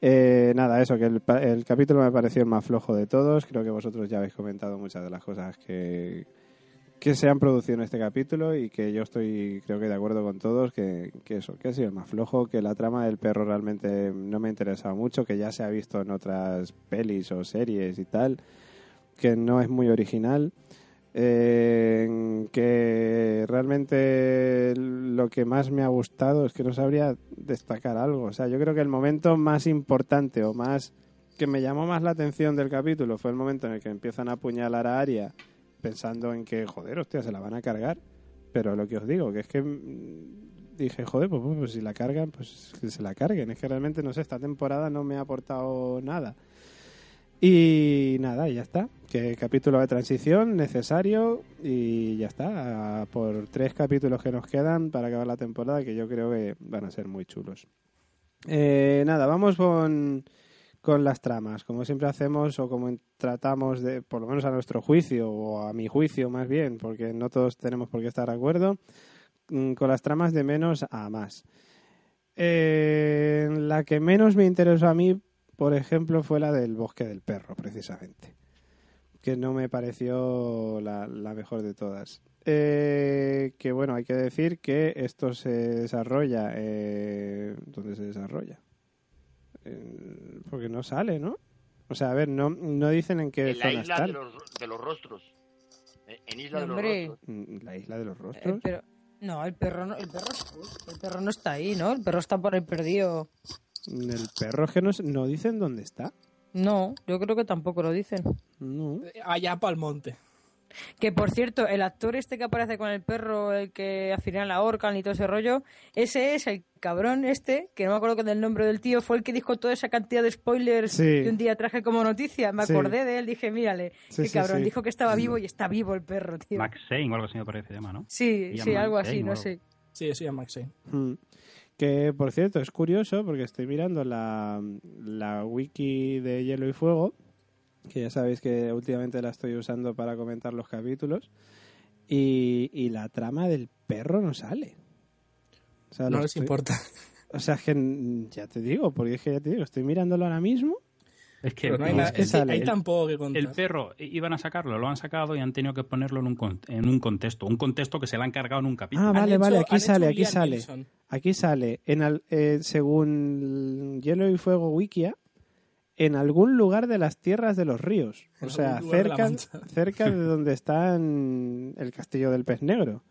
S1: Eh, nada, eso, que el, el capítulo me pareció el más flojo de todos. Creo que vosotros ya habéis comentado muchas de las cosas que, que se han producido en este capítulo y que yo estoy, creo que de acuerdo con todos, que, eso, que ha sido el más flojo, que la trama del perro realmente no me interesaba mucho, que ya se ha visto en otras pelis o series y tal, que no es muy original. Eh, que realmente lo que más me ha gustado es que no sabría destacar algo. O sea, yo creo que el momento más importante o más que me llamó más la atención del capítulo fue el momento en el que empiezan a apuñalar a Aria pensando en que, joder, hostia, se la van a cargar. Pero lo que os digo, que es que mm, dije, joder, pues, pues, pues si la cargan, pues que se la carguen. Es que realmente, no sé, esta temporada no me ha aportado nada. Y nada, ya está. Que capítulo de transición necesario y ya está. Por tres capítulos que nos quedan para acabar la temporada que yo creo que van a ser muy chulos. Eh, nada, vamos con, con las tramas. Como siempre hacemos o como tratamos de, por lo menos a nuestro juicio o a mi juicio más bien, porque no todos tenemos por qué estar de acuerdo, mm, con las tramas de menos a más. Eh, la que menos me interesó a mí, por ejemplo, fue la del bosque del perro, precisamente. Que no me pareció la, la mejor de todas. Eh, que bueno, hay que decir que esto se desarrolla. Eh, ¿Dónde se desarrolla? Eh, porque no sale, ¿no? O sea, a ver, no, no dicen en qué
S3: En la
S1: zona
S3: isla
S1: están.
S3: de los, de los rostros. Eh, En Isla de
S2: Hombre.
S3: los Rostros.
S1: Mm, La isla de los
S2: Eh,
S1: rostros.
S2: pero, no, el perro no, el perro, el perro no está ahí, ¿no? El perro está por ahí perdido.
S1: El perro es que no, no dicen dónde está.
S2: No, yo creo que tampoco lo dicen.
S1: No.
S4: Allá para el monte.
S2: Que por cierto, el actor este que aparece con el perro, el que al final la ahorcan y todo ese rollo, ese es el cabrón este, que no me acuerdo del nombre del tío, fue el que dijo toda esa cantidad de spoilers
S1: Sí.
S2: que un día traje como noticia. Me
S1: Sí.
S2: acordé de él, dije, mírale,
S1: Sí,
S2: qué
S1: sí,
S2: cabrón,
S1: sí.
S2: dijo que estaba vivo y está vivo el perro, tío.
S5: Max Shane o algo así me parece se llama, ¿no?
S2: Sí, sí, algo así, no sé.
S4: Sí, sí, a Max Shane.
S1: Mm. Que, por cierto, es curioso porque estoy mirando la, la wiki de Hielo y Fuego, que ya sabéis que últimamente la estoy usando para comentar los capítulos, y, y la trama del perro no sale. O sea,
S4: No les
S1: estoy-
S4: importa.
S1: O sea, es que ya te digo, porque es que ya te digo, estoy mirándolo ahora mismo.
S5: Es que
S4: no hay,
S1: que
S4: es que
S1: sale
S4: hay
S1: el-
S4: tan poco que contar.
S5: el perro iban a sacarlo, lo han sacado y han tenido que ponerlo en un, con- en un contexto. Un contexto que se le han cargado en un capítulo.
S1: Ah, vale,
S4: hecho-
S1: vale,
S4: han
S1: aquí
S4: hecho
S1: sale, aquí
S4: Liam
S1: sale. Aquí sale, en al- eh, según Hielo y Fuego Wikia, en algún lugar de las tierras de los ríos. O sea,
S4: lugar de
S1: cerca, (laughs) cerca de donde está en el castillo del pez negro.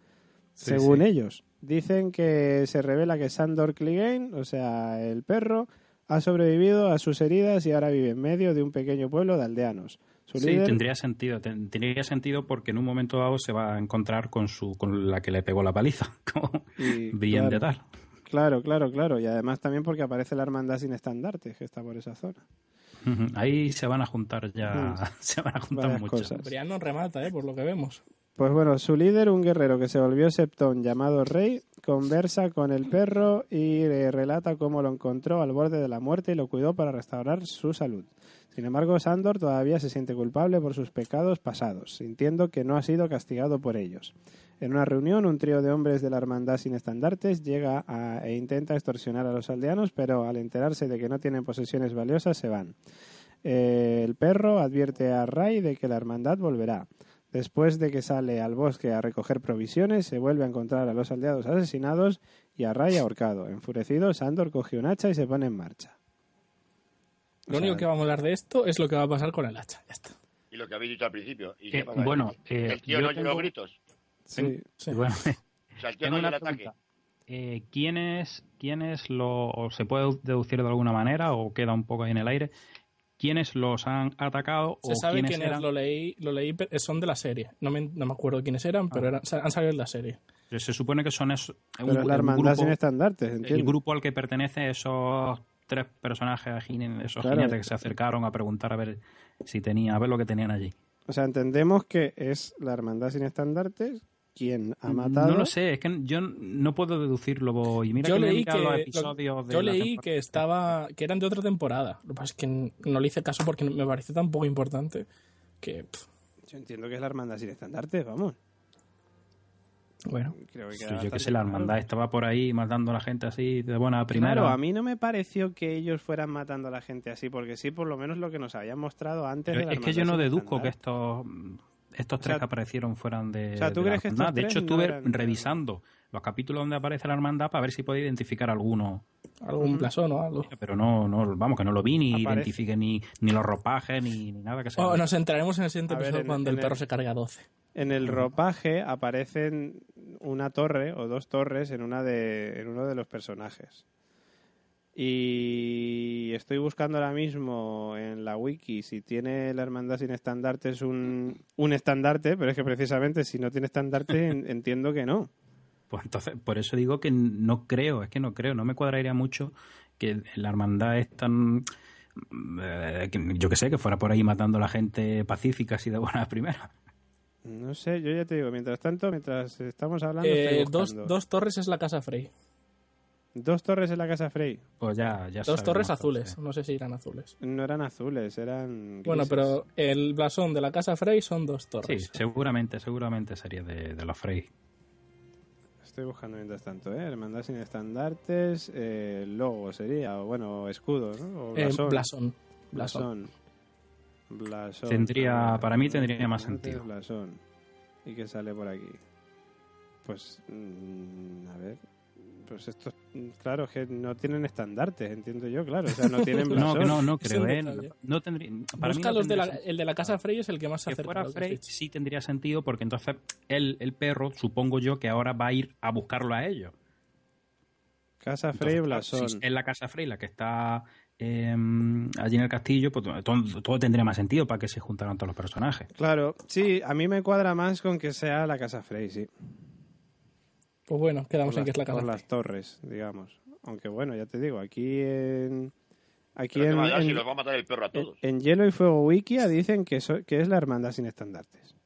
S5: Sí,
S1: según
S5: sí.
S1: ellos. Dicen que se revela que Sandor Clegane, o sea, el perro, ha sobrevivido a sus heridas y ahora vive en medio de un pequeño pueblo de aldeanos. Su
S5: Sí,
S1: líder-
S5: tendría sentido. ten- tendría sentido porque en un momento dado se va a encontrar con su con la que le pegó la paliza. (laughs) Como
S1: y-
S5: bien de
S1: claro,
S5: tal.
S1: Claro, claro, claro. Y además también porque aparece la hermandad sin estandartes, que está por esa zona.
S5: Ahí se van a juntar ya. (laughs) Se van a juntar
S1: Varias
S5: muchas.
S1: cosas.
S4: Brian no remata, ¿eh? Por lo que vemos.
S1: Pues bueno, su líder, un guerrero que se volvió septón llamado Rey, conversa con el perro y le relata cómo lo encontró al borde de la muerte y lo cuidó para restaurar su salud. Sin embargo, Sandor todavía se siente culpable por sus pecados pasados, sintiendo que no ha sido castigado por ellos. En una reunión, un trío de hombres de la Hermandad sin estandartes llega a- e intenta extorsionar a los aldeanos, pero al enterarse de que no tienen posesiones valiosas, se van. Eh, el perro advierte a Ray de que la hermandad volverá. Después de que sale al bosque a recoger provisiones, se vuelve a encontrar a los aldeados asesinados y a Ray ahorcado. Enfurecido, Sandor coge un hacha y se pone en marcha. O
S4: Lo
S1: sea,
S4: único que vamos a hablar de esto es lo que va a pasar con el hacha. Ya está.
S3: Y lo que habéis dicho al principio. ¿Y
S5: Eh,
S3: qué pasa?
S5: bueno, eh,
S3: el tío
S5: yo
S3: no
S5: tengo-
S3: los gritos.
S1: Sí,
S4: Sí.
S5: Bueno, tengo una
S3: el ataque.
S5: pregunta. eh, ¿quiénes, quiénes lo o se puede deducir de alguna manera o queda un poco ahí en el aire? ¿Quiénes los han atacado
S4: Se
S5: o
S4: sabe
S5: quiénes
S4: quiénes,
S5: eran?
S4: lo leí, lo leí, pero son de la serie. No me, no me acuerdo quiénes eran, pero
S5: Ah.
S4: eran- sa- han salido de la serie.
S5: Se supone que son esos, un,
S1: Pero es la hermandad sin estandartes,
S5: el grupo al que pertenece esos tres personajes, esos
S1: Claro.
S5: jinetes que se acercaron a preguntar a ver si tenía, a ver lo que tenían allí.
S1: O sea, entendemos que es la hermandad sin estandartes quien ha matado.
S5: No lo sé, es que yo no puedo deducirlo. Y mira
S4: yo
S5: que me he
S4: leí que,
S5: los
S4: lo-
S5: episodios de
S4: yo leí que estaba que eran de otra temporada. Lo que pasa es que no le hice caso porque me pareció tan poco importante que pff,
S1: Yo entiendo que es la hermandad sin estandartes, vamos.
S4: bueno.
S1: Creo que
S5: Sí, yo que sé, la hermandad estaba por ahí matando a la gente así de buena primera.
S1: Claro, a mí no me pareció que ellos fueran matando a la gente así, porque sí, por lo menos lo que nos habían mostrado antes
S5: Pero
S1: de la
S5: es que yo no deduzco que
S1: estandarte.
S5: Estos
S1: O
S5: tres
S1: sea,
S5: que aparecieron fueran de.
S1: o sea, ¿tú
S5: de la
S1: crees que estos
S5: hermandad. De
S1: tres
S5: hecho,
S1: no
S5: estuve
S1: eran
S5: revisando los capítulos donde aparece la hermandad para ver si podía identificar alguno.
S4: Algún blasón o algo.
S5: Pero no, no, vamos, que no lo vi ni
S1: Aparece.
S5: identifique ni, ni los ropajes ni, ni nada que sea.
S4: Oh, nos entraremos en el siguiente
S1: A ver,
S4: episodio
S1: en-
S4: cuando
S1: en
S4: el
S1: el-
S4: perro se cargue a 12.
S1: En el ropaje aparecen una torre o dos torres en una de en uno de los personajes. Y estoy buscando ahora mismo en la wiki si tiene la hermandad sin estandartes un, un estandarte, pero es que precisamente si no tiene estandarte (laughs) en- entiendo que no.
S5: Pues entonces, por eso digo que no creo, es que no creo, no me cuadraría mucho que la hermandad es tan. eh, que yo que sé, que fuera por ahí matando a la gente pacífica así de buenas primeras.
S1: No sé, yo ya te digo, mientras tanto, mientras estamos hablando,
S4: Eh,
S1: estoy
S4: dos, dos torres es la casa Frey.
S1: Dos torres en la casa Frey.
S5: Pues ya, ya
S4: Dos torres azules. No sé si eran azules.
S1: No eran azules, eran.
S4: Bueno, pero el blasón de la casa Frey son dos
S5: Sí,
S4: torres.
S5: seguramente, seguramente sería de, de los Frey.
S1: Estoy buscando mientras tanto, ¿eh? Hermandad sin estandartes, eh, logo sería, o bueno, escudo, ¿no? O
S4: Eh,
S1: blasón.
S4: blasón. Blasón.
S1: Blasón. Blasón.
S5: Tendría-
S1: A ver,
S5: para mí tendría más sentido.
S1: Blasón. ¿Y qué sale por aquí? Pues, mm, a ver. Pues estos, claro, que no tienen estandartes, entiendo yo, claro. O sea, no tienen (laughs)
S5: No,
S1: blasón.
S5: no, no creo, ¿eh? No tendría, para mí
S4: Busca
S5: no
S4: los de la- el de la casa Frey es el que más se acerca.
S5: fuera Frey sí tendría sentido porque entonces el, el perro, supongo yo, que ahora va a ir a buscarlo a ellos.
S1: Casa Frey,
S5: Entonces,
S1: blasón.
S5: Si es la casa Frey la que está eh, allí en el castillo, pues todo, todo tendría más sentido para que se juntaran todos los personajes.
S1: Claro, sí, a mí me cuadra más con que sea la casa Frey, sí.
S4: Pues bueno, quedamos en que
S1: las,
S4: es la casa
S1: por las torres, digamos. Aunque bueno, ya te digo, aquí en aquí en, en-
S3: si los va a matar el perro a
S1: en-
S3: todos.
S1: en Hielo y Fuego Wikia dicen que, so- que es la hermandad sin estandartes.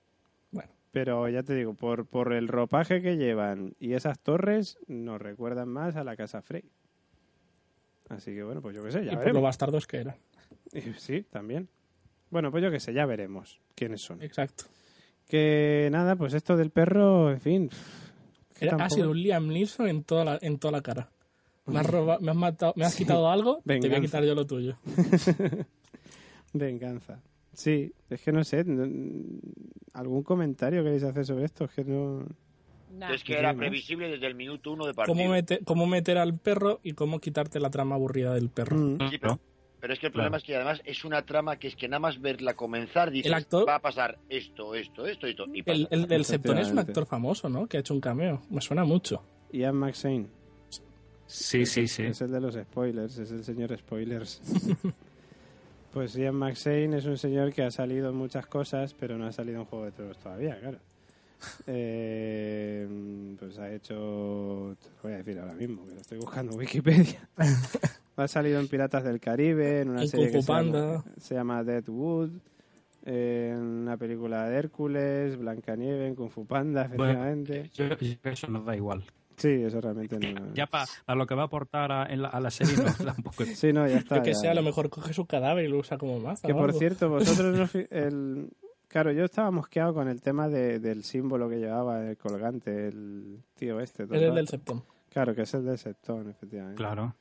S4: Bueno,
S1: Pero ya te digo, por, por el ropaje que llevan y esas torres, nos recuerdan más a la casa Frey. Así que bueno, pues yo qué sé, ya
S4: y por lo bastardos que eran. (laughs)
S1: Sí, también. Bueno, pues yo qué sé, ya veremos quiénes son.
S4: Exacto.
S1: Que nada, pues esto del perro, en fin.
S4: Ha sido un Liam Neeson en toda la, en toda la cara. Me has, roba- me has, matado, me has quitado algo, te voy a quitar yo lo tuyo. (laughs)
S1: Venganza. Sí, es que no sé. ¿Algún comentario queréis hacer sobre esto? Es que no.
S2: Nah.
S3: Es que
S1: ¿qué
S3: era previsible desde el minuto uno de partido.
S4: Cómo, mete- cómo meter al perro y cómo quitarte la trama aburrida del perro.
S1: Mm.
S3: Sí, pero, pero es que el problema es que además es una trama que es que nada más verla comenzar dices,
S4: El actor-
S3: va a pasar esto, esto, esto, esto. Y pasa.
S4: El, el del Septón es un actor famoso, ¿no? Que ha hecho un cameo. Me suena mucho.
S1: Ian McShane.
S5: Sí, sí, sí.
S1: Es el de los spoilers, es el señor spoilers. (laughs) pues Ian McShane es un señor que ha salido en muchas cosas, pero no ha salido en Juego de Tronos todavía, claro. Eh, pues ha hecho, te lo voy a decir ahora mismo, que lo estoy buscando en Wikipedia. (laughs) ha salido en Piratas del Caribe, en una
S4: En
S1: serie
S4: Kung
S1: que
S4: Fu
S1: se llama,
S4: Panda.
S1: se llama Deadwood, en una película de Hércules, Blancanieve, en Kung Fu Panda, efectivamente.
S5: yo- eso nos da igual.
S1: Sí, eso realmente no.
S5: Ya para lo que va a aportar a, en la- a la serie nos (laughs) da un poco de-
S1: Sí, no, ya está.
S4: Yo que
S1: ya.
S4: sé, a lo mejor coge su cadáver y lo usa como maza.
S1: Que por
S4: algo.
S1: cierto, vosotros no (laughs) el Claro, yo estaba mosqueado con el tema de- del símbolo que llevaba el colgante, el tío este. todo
S4: Es el
S1: el
S4: del. Septón.
S1: Claro, que es el del Septón, efectivamente.
S5: Claro.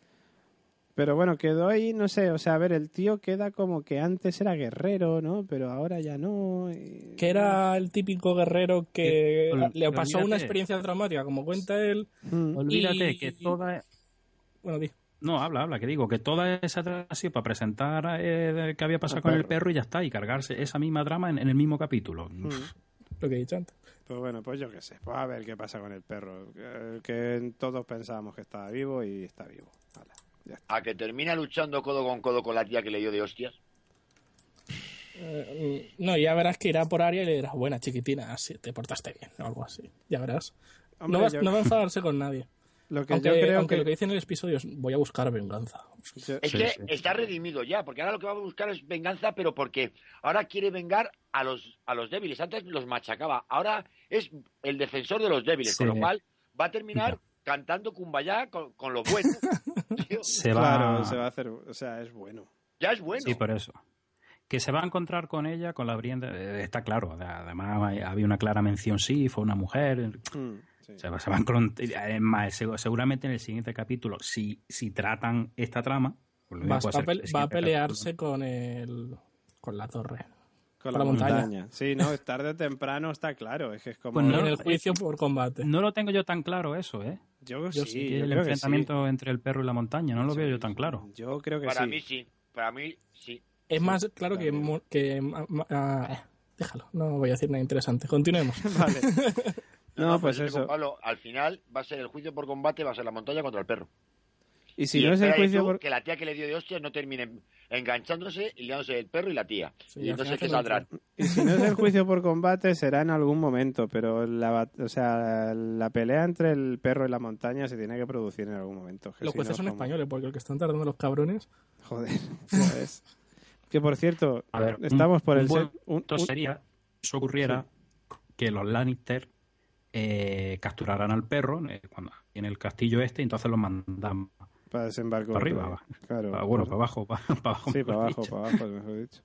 S1: Pero bueno, quedó ahí, no sé, o sea, a ver, el tío queda como que antes era guerrero, ¿no? Pero ahora ya no. y-
S4: Que era el típico guerrero que
S5: Eh, ol-
S4: le pasó una experiencia traumática, como cuenta él.
S1: Mm.
S5: Olvídate
S4: Y-
S5: que toda...
S4: Bueno, di.
S5: No, habla, habla, que digo, que toda esa trama para presentar eh, qué había pasado con el
S1: perro.
S5: y ya está, y cargarse esa misma trama en, en el mismo capítulo.
S1: Mm.
S4: lo que he dicho antes.
S1: Pues bueno, pues yo qué sé. Pues a ver qué pasa con el perro. Eh, que todos pensábamos que estaba vivo y está vivo. Está.
S3: A que termina luchando codo con codo con la tía que le dio de hostias.
S4: Eh, no, ya verás que irá por área y le dirás, buena chiquitina, así te portaste bien, o algo así. Ya verás.
S1: Hombre,
S4: no, vas-
S1: yo-
S4: no va a enfadarse con nadie.
S1: Lo que
S4: Aunque,
S1: yo creo
S4: aunque
S1: que...
S4: lo que dice en el episodio es, voy a buscar venganza.
S1: yo-
S3: Es
S5: Sí,
S3: que
S5: sí.
S3: está redimido ya, porque ahora lo que va a buscar es venganza, pero porque ahora quiere vengar a los, a los débiles. Antes los machacaba, ahora es el defensor de los débiles,
S5: Sí.
S3: con lo cual va a terminar cantando Kumbaya con, con los buenos. (laughs)
S5: Se va...
S1: Claro, se va a hacer... O sea, es bueno.
S3: ya es bueno.
S5: Sí, por eso. Que se va a encontrar con ella, con la brienda, eh, está claro. Además, había una clara mención, sí, fue una mujer.
S1: Mm, sí.
S5: Se va, se a seg- seguramente en el siguiente capítulo, si, si tratan esta trama, pues lo
S4: Va, a pe- va pelearse con el con la torre.
S1: Con la
S4: la montaña.
S1: montaña. Sí, no, tarde o temprano está claro. Es que es como...
S5: Pues no,
S4: en el
S5: eh,
S4: juicio por combate.
S5: No lo tengo yo tan claro eso, ¿eh?
S1: Yo
S4: yo
S1: sí,
S4: sí,
S1: yo
S5: el
S1: creo que sí.
S5: enfrentamiento entre el perro y la montaña, no lo veo yo tan claro.
S1: Yo creo que
S3: Para
S1: sí.
S3: mí sí, para mí sí.
S4: Es más claro que, que ma- ma- ah, eh, déjalo, no voy a decir nada interesante. Continuemos. (laughs)
S1: Vale. No, pues eso.
S3: Pablo, al final va a ser el juicio por combate, va a ser la montaña contra el perro.
S1: Y si
S3: y
S1: no es el juicio
S3: tú
S1: por...
S3: que la tía que le dio de hostias no termine enganchándose y liándose el perro y la tía.
S4: Sí,
S3: y entonces que saldrán.
S1: Y si no es el juicio por combate, será en algún momento, pero la, bat- o sea, la pelea entre el perro y la montaña se tiene que producir en algún momento. que
S4: Los
S1: si
S4: jueces
S1: no,
S4: son
S1: ¿cómo?
S4: españoles, porque el que están tardando los cabrones.
S1: Joder, (laughs) ves. Que por cierto,
S5: A ver,
S1: estamos por
S5: un
S1: el...
S5: buen
S1: un-
S5: sería, eso ocurriera, que los Lannister eh, capturaran al perro eh, cuando en el castillo este, y entonces lo mandan
S1: para desembarco.
S5: para arriba, va.
S1: Claro.
S5: Bueno, para abajo, para, para abajo.
S1: Sí, para abajo,
S5: dicho.
S1: para abajo, mejor dicho.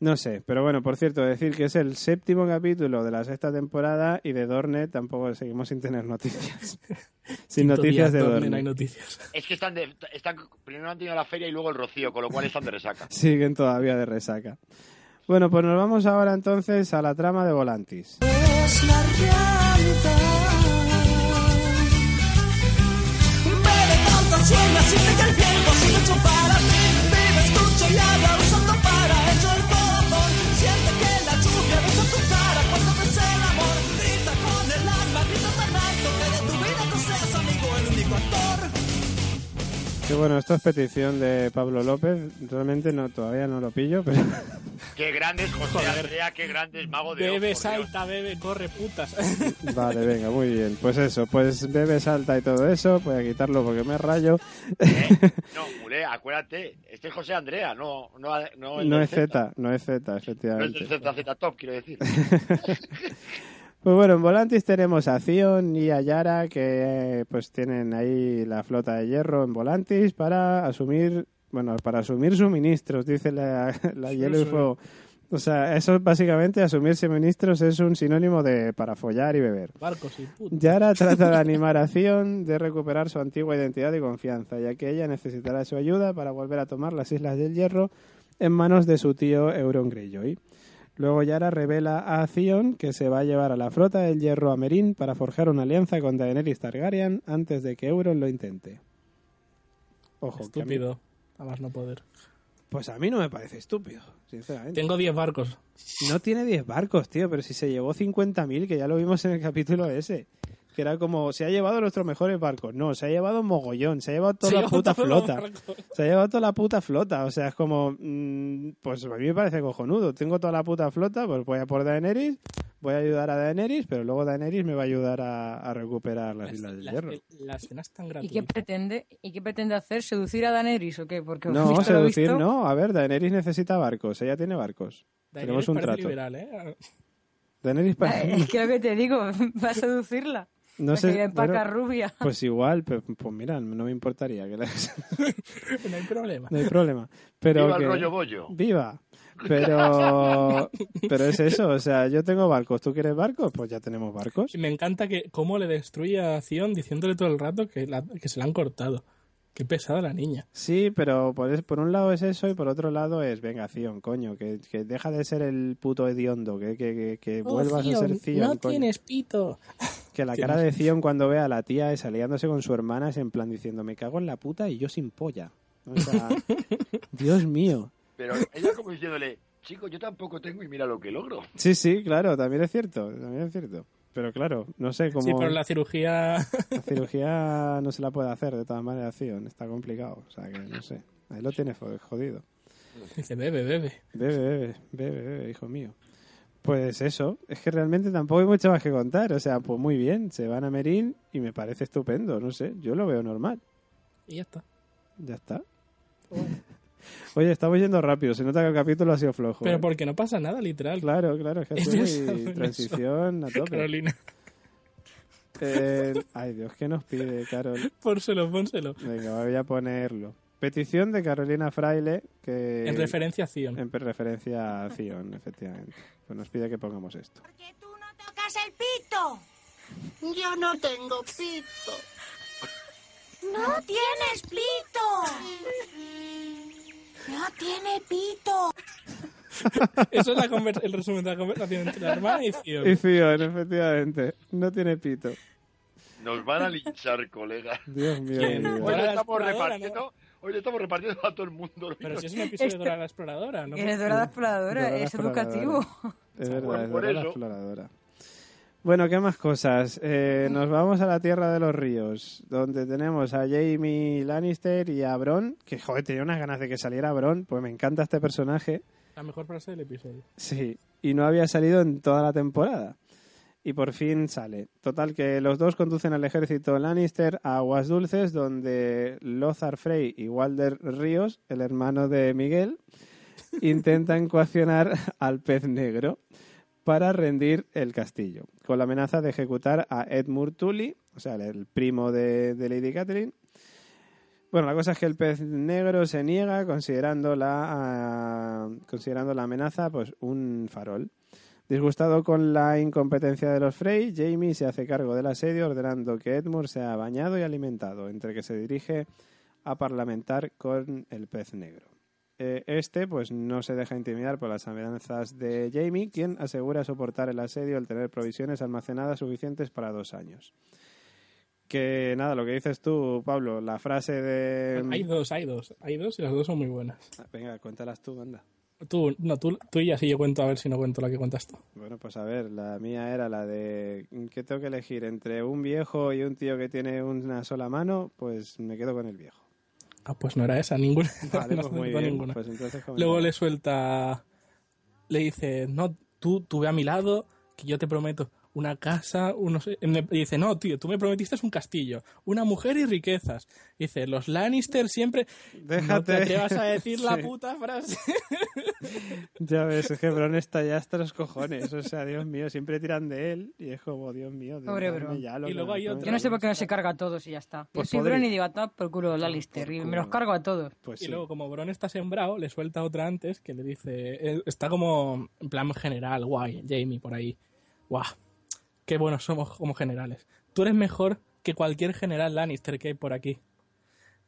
S1: No sé, pero bueno, por cierto, decir que es el séptimo capítulo de la sexta temporada y de Dorne tampoco seguimos sin tener noticias. (laughs) sin noticias de
S4: Dorne,
S1: Dorne.
S4: no hay noticias.
S3: Es que están, de, están primero han tenido la feria y luego el rocío, con lo cual están de resaca. (laughs)
S1: Siguen todavía de resaca. Bueno, pues nos vamos ahora entonces a la trama de Volantis.
S6: es la siente que el tiempo ha sido hecho Que
S1: bueno, esto es petición de Pablo López. Realmente no, todavía no lo pillo, pero (laughs)
S3: Qué grande es José Andrea, qué grande es Mago de
S4: Bebe, salta, bebe, corre, putas. (laughs)
S1: vale, venga, muy bien. Pues eso, pues bebe, salta y todo eso. Voy a quitarlo porque me rayo.
S3: ¿Eh? (laughs) No, Mulé, acuérdate, este es José Andrea, no, no, no, el
S1: No es Z, no es Z,
S3: No es
S1: efectivamente.
S3: del ZZ Top, quiero decir.
S1: Pues bueno, en Volantis tenemos a Zion y a Yara que pues tienen ahí la flota de hierro en Volantis para asumir, bueno, para asumir suministros, dice la, (laughs) la hielo y
S4: sí.
S1: fuego. O sea, eso básicamente asumir suministros es un sinónimo de para follar y beber.
S4: Barcos y putas.
S1: Yara trata de (laughs) animar a Zion de recuperar su antigua identidad y confianza, ya que ella necesitará su ayuda para volver a tomar las Islas del Hierro en manos de su tío Euron Greyjoy. Luego Yara revela a Theon que se va a llevar a la flota del Hierro a Meereen para forjar una alianza con Daenerys Targaryen antes de que Euron lo intente. Ojo, que a mí-
S4: Estúpido. A más no poder.
S1: pues a mí no me parece estúpido, sinceramente.
S4: Tengo 10 barcos.
S1: No tiene 10 barcos, tío, pero si se llevó 50.000, que ya lo vimos en el capítulo ese. Que era como, se ha llevado nuestros mejores barcos. No, se ha llevado mogollón, se ha llevado toda
S4: Se
S1: la puta flota. Se ha llevado toda la puta flota. O sea, es como, mm, pues a mí me parece cojonudo. Tengo toda la puta flota, pues voy a por Daenerys, voy a ayudar a Daenerys, pero luego Daenerys me va a ayudar a, a recuperar las Islas del
S4: La,
S1: Hierro.
S4: la escena es tan
S2: ¿Y qué pretende? ¿Y qué pretende hacer? ¿Seducir a Daenerys o qué? Porque
S1: No,
S2: visto
S1: seducir
S2: visto,
S1: no. A ver, Daenerys necesita barcos. Ella tiene barcos.
S4: Daenerys
S1: Tenemos un trato.
S4: liberal, ¿eh?
S2: Eh,
S1: Daenerys para... (laughs)
S2: Es que lo que te digo, (laughs) va a seducirla.
S1: No sé,
S2: empaca
S1: bueno,
S2: rubia. (laughs)
S1: Pues igual, pues, pues mira, no me importaría que la... (laughs)
S4: no hay problema.
S1: no hay problema. Pero
S3: Viva
S1: que...
S3: el rollo bollo.
S1: Viva. Pero (laughs) pero es eso, o sea, yo tengo barcos, ¿tú quieres barcos? Pues ya tenemos barcos.
S4: Y me encanta que cómo le destruye a Zion diciéndole todo el rato que, la- que se la han cortado. Qué pesada la niña.
S1: Sí, pero por, es- por un lado es eso y por otro lado es, venga, Zion, coño, que, que deja de ser el puto hediondo, que, que, que, que vuelvas a ser Zion,
S4: Oh, no
S1: coño.
S4: tienes pito.
S1: Que la (laughs) cara de Zion cuando ve a la tía es aliándose con su hermana es en plan diciendo, me cago en la puta y yo sin polla. O sea, (laughs) Dios mío.
S3: Pero ella como diciéndole, chico, yo tampoco tengo y mira lo que logro.
S1: Sí, sí, claro, también es cierto, también es cierto. Pero claro, no sé cómo...
S4: Sí, pero la cirugía...
S1: La (laughs) cirugía no se la puede hacer de todas maneras, Zion. Está complicado. O sea que no sé. Ahí lo tiene fo- jodido.
S4: Dice, bebe, bebe.
S1: Bebe, bebe, bebe, bebe, hijo mío. Pues eso, es que realmente tampoco hay mucho más que contar. O sea, pues muy bien, se van a Merín y me parece estupendo. No sé, yo lo veo normal.
S4: Y ya está.
S1: Ya está. Oye, estamos yendo rápido. Se nota que el capítulo ha sido flojo.
S4: Pero
S1: ¿eh?
S4: porque no pasa nada, literal.
S1: Claro, claro, es que ha
S4: Es
S1: sido
S4: eso,
S1: muy
S4: eso.
S1: transición a (laughs) tope.
S4: Carolina,
S1: Eh, ay, Dios, ¿qué nos pide, Carol? (laughs)
S4: pónselo, pónselo.
S1: Venga, voy a ponerlo. Petición de Carolina Fraile, que...
S4: En referencia a Zion.
S1: En referencia a Zion, efectivamente. Pues nos pide que pongamos esto.
S7: Porque tú no tocas el pito.
S6: Yo no tengo pito.
S7: No tienes pito. (laughs) No tiene pito. (laughs)
S4: Eso es la el resumen de la conversación entre la hermana y Zion.
S1: Y Zion, efectivamente. No tiene pito.
S3: Nos van a linchar, colega.
S1: Dios mío.
S3: Hoy le estamos repartiendo, hoy le estamos repartiendo a todo el mundo.
S4: Pero si es un episodio de Dora la Exploradora, ¿no?
S2: Eres Dora la exploradora, es educativo.
S1: Es verdad,
S3: Por-
S1: es
S3: por
S1: Dora la
S3: eso.
S1: exploradora. Bueno, ¿qué más cosas? Eh, nos vamos a la Tierra de los Ríos, donde tenemos a Jamie Lannister y a Bron, que joder, tenía unas ganas de que saliera Bron, pues me encanta este personaje.
S4: La mejor frase del episodio.
S1: Sí, y no había salido en toda la temporada. Y por fin sale. Total que los dos conducen al ejército Lannister a Aguas Dulces, donde Lothar Frey y Walder Ríos, el hermano de Miguel, (laughs) intentan coaccionar al pez negro para rendir el castillo, con la amenaza de ejecutar a Edmure Tully, o sea, el primo de, Lady Catherine. Bueno, la cosa es que el pez negro se niega considerando la, ah, considerando la amenaza pues un farol. Disgustado con la incompetencia de los Frey, Jamie se hace cargo del asedio ordenando que Edmure sea bañado y alimentado, entre que se dirige a parlamentar con el pez negro. Eh, este pues no se deja intimidar por las amenazas de Jamie, quien asegura soportar el asedio al tener provisiones almacenadas suficientes para dos años. Que nada, lo que dices tú, Pablo, la frase de...
S4: Hay dos, hay dos. Hay dos y las dos son muy buenas.
S1: Ah, Venga, cuéntalas tú, anda.
S4: Tú, no, tú, tú y así yo cuento a ver si no cuento la que cuentas tú.
S1: Bueno, pues a ver, la mía era la de ¿qué tengo que elegir entre un viejo y un tío que tiene una sola mano? Pues me quedo con el viejo.
S4: Ah, pues no era esa, ninguna. (laughs)
S1: Vale,
S4: No
S1: pues muy
S4: acertó
S1: bien.
S4: ninguna.
S1: Pues entonces.
S4: Luego le suelta, le dice, no, tú, tú ve a mi lado, que yo te prometo una casa, unos... me- dice, no, tío, tú me prometiste un castillo, una mujer y riquezas. Dice, los Lannister siempre... No te
S1: Déjate.
S4: atrevas a decir la (laughs) puta frase. (laughs)
S1: Ya ves, es que Bron está ya hasta los cojones. O sea, Dios mío, siempre tiran de él y es como, Dios mío,
S2: Pobre
S1: dadme
S2: Bron.
S1: ya lo
S4: Y luego hay otro.
S2: Yo no sé por qué no se carga a todos y ya está.
S1: Pues
S2: Yo soy. Bron y digo, a tomar por culo Lannister y me los cargo a todos.
S1: Pues
S4: Y
S1: sí.
S4: luego, como Bron está sembrado, le suelta otra antes que le dice, eh, está como en plan general, guay, Jamie por ahí. Guau, qué buenos somos como generales. Tú eres mejor que cualquier general Lannister que hay por aquí.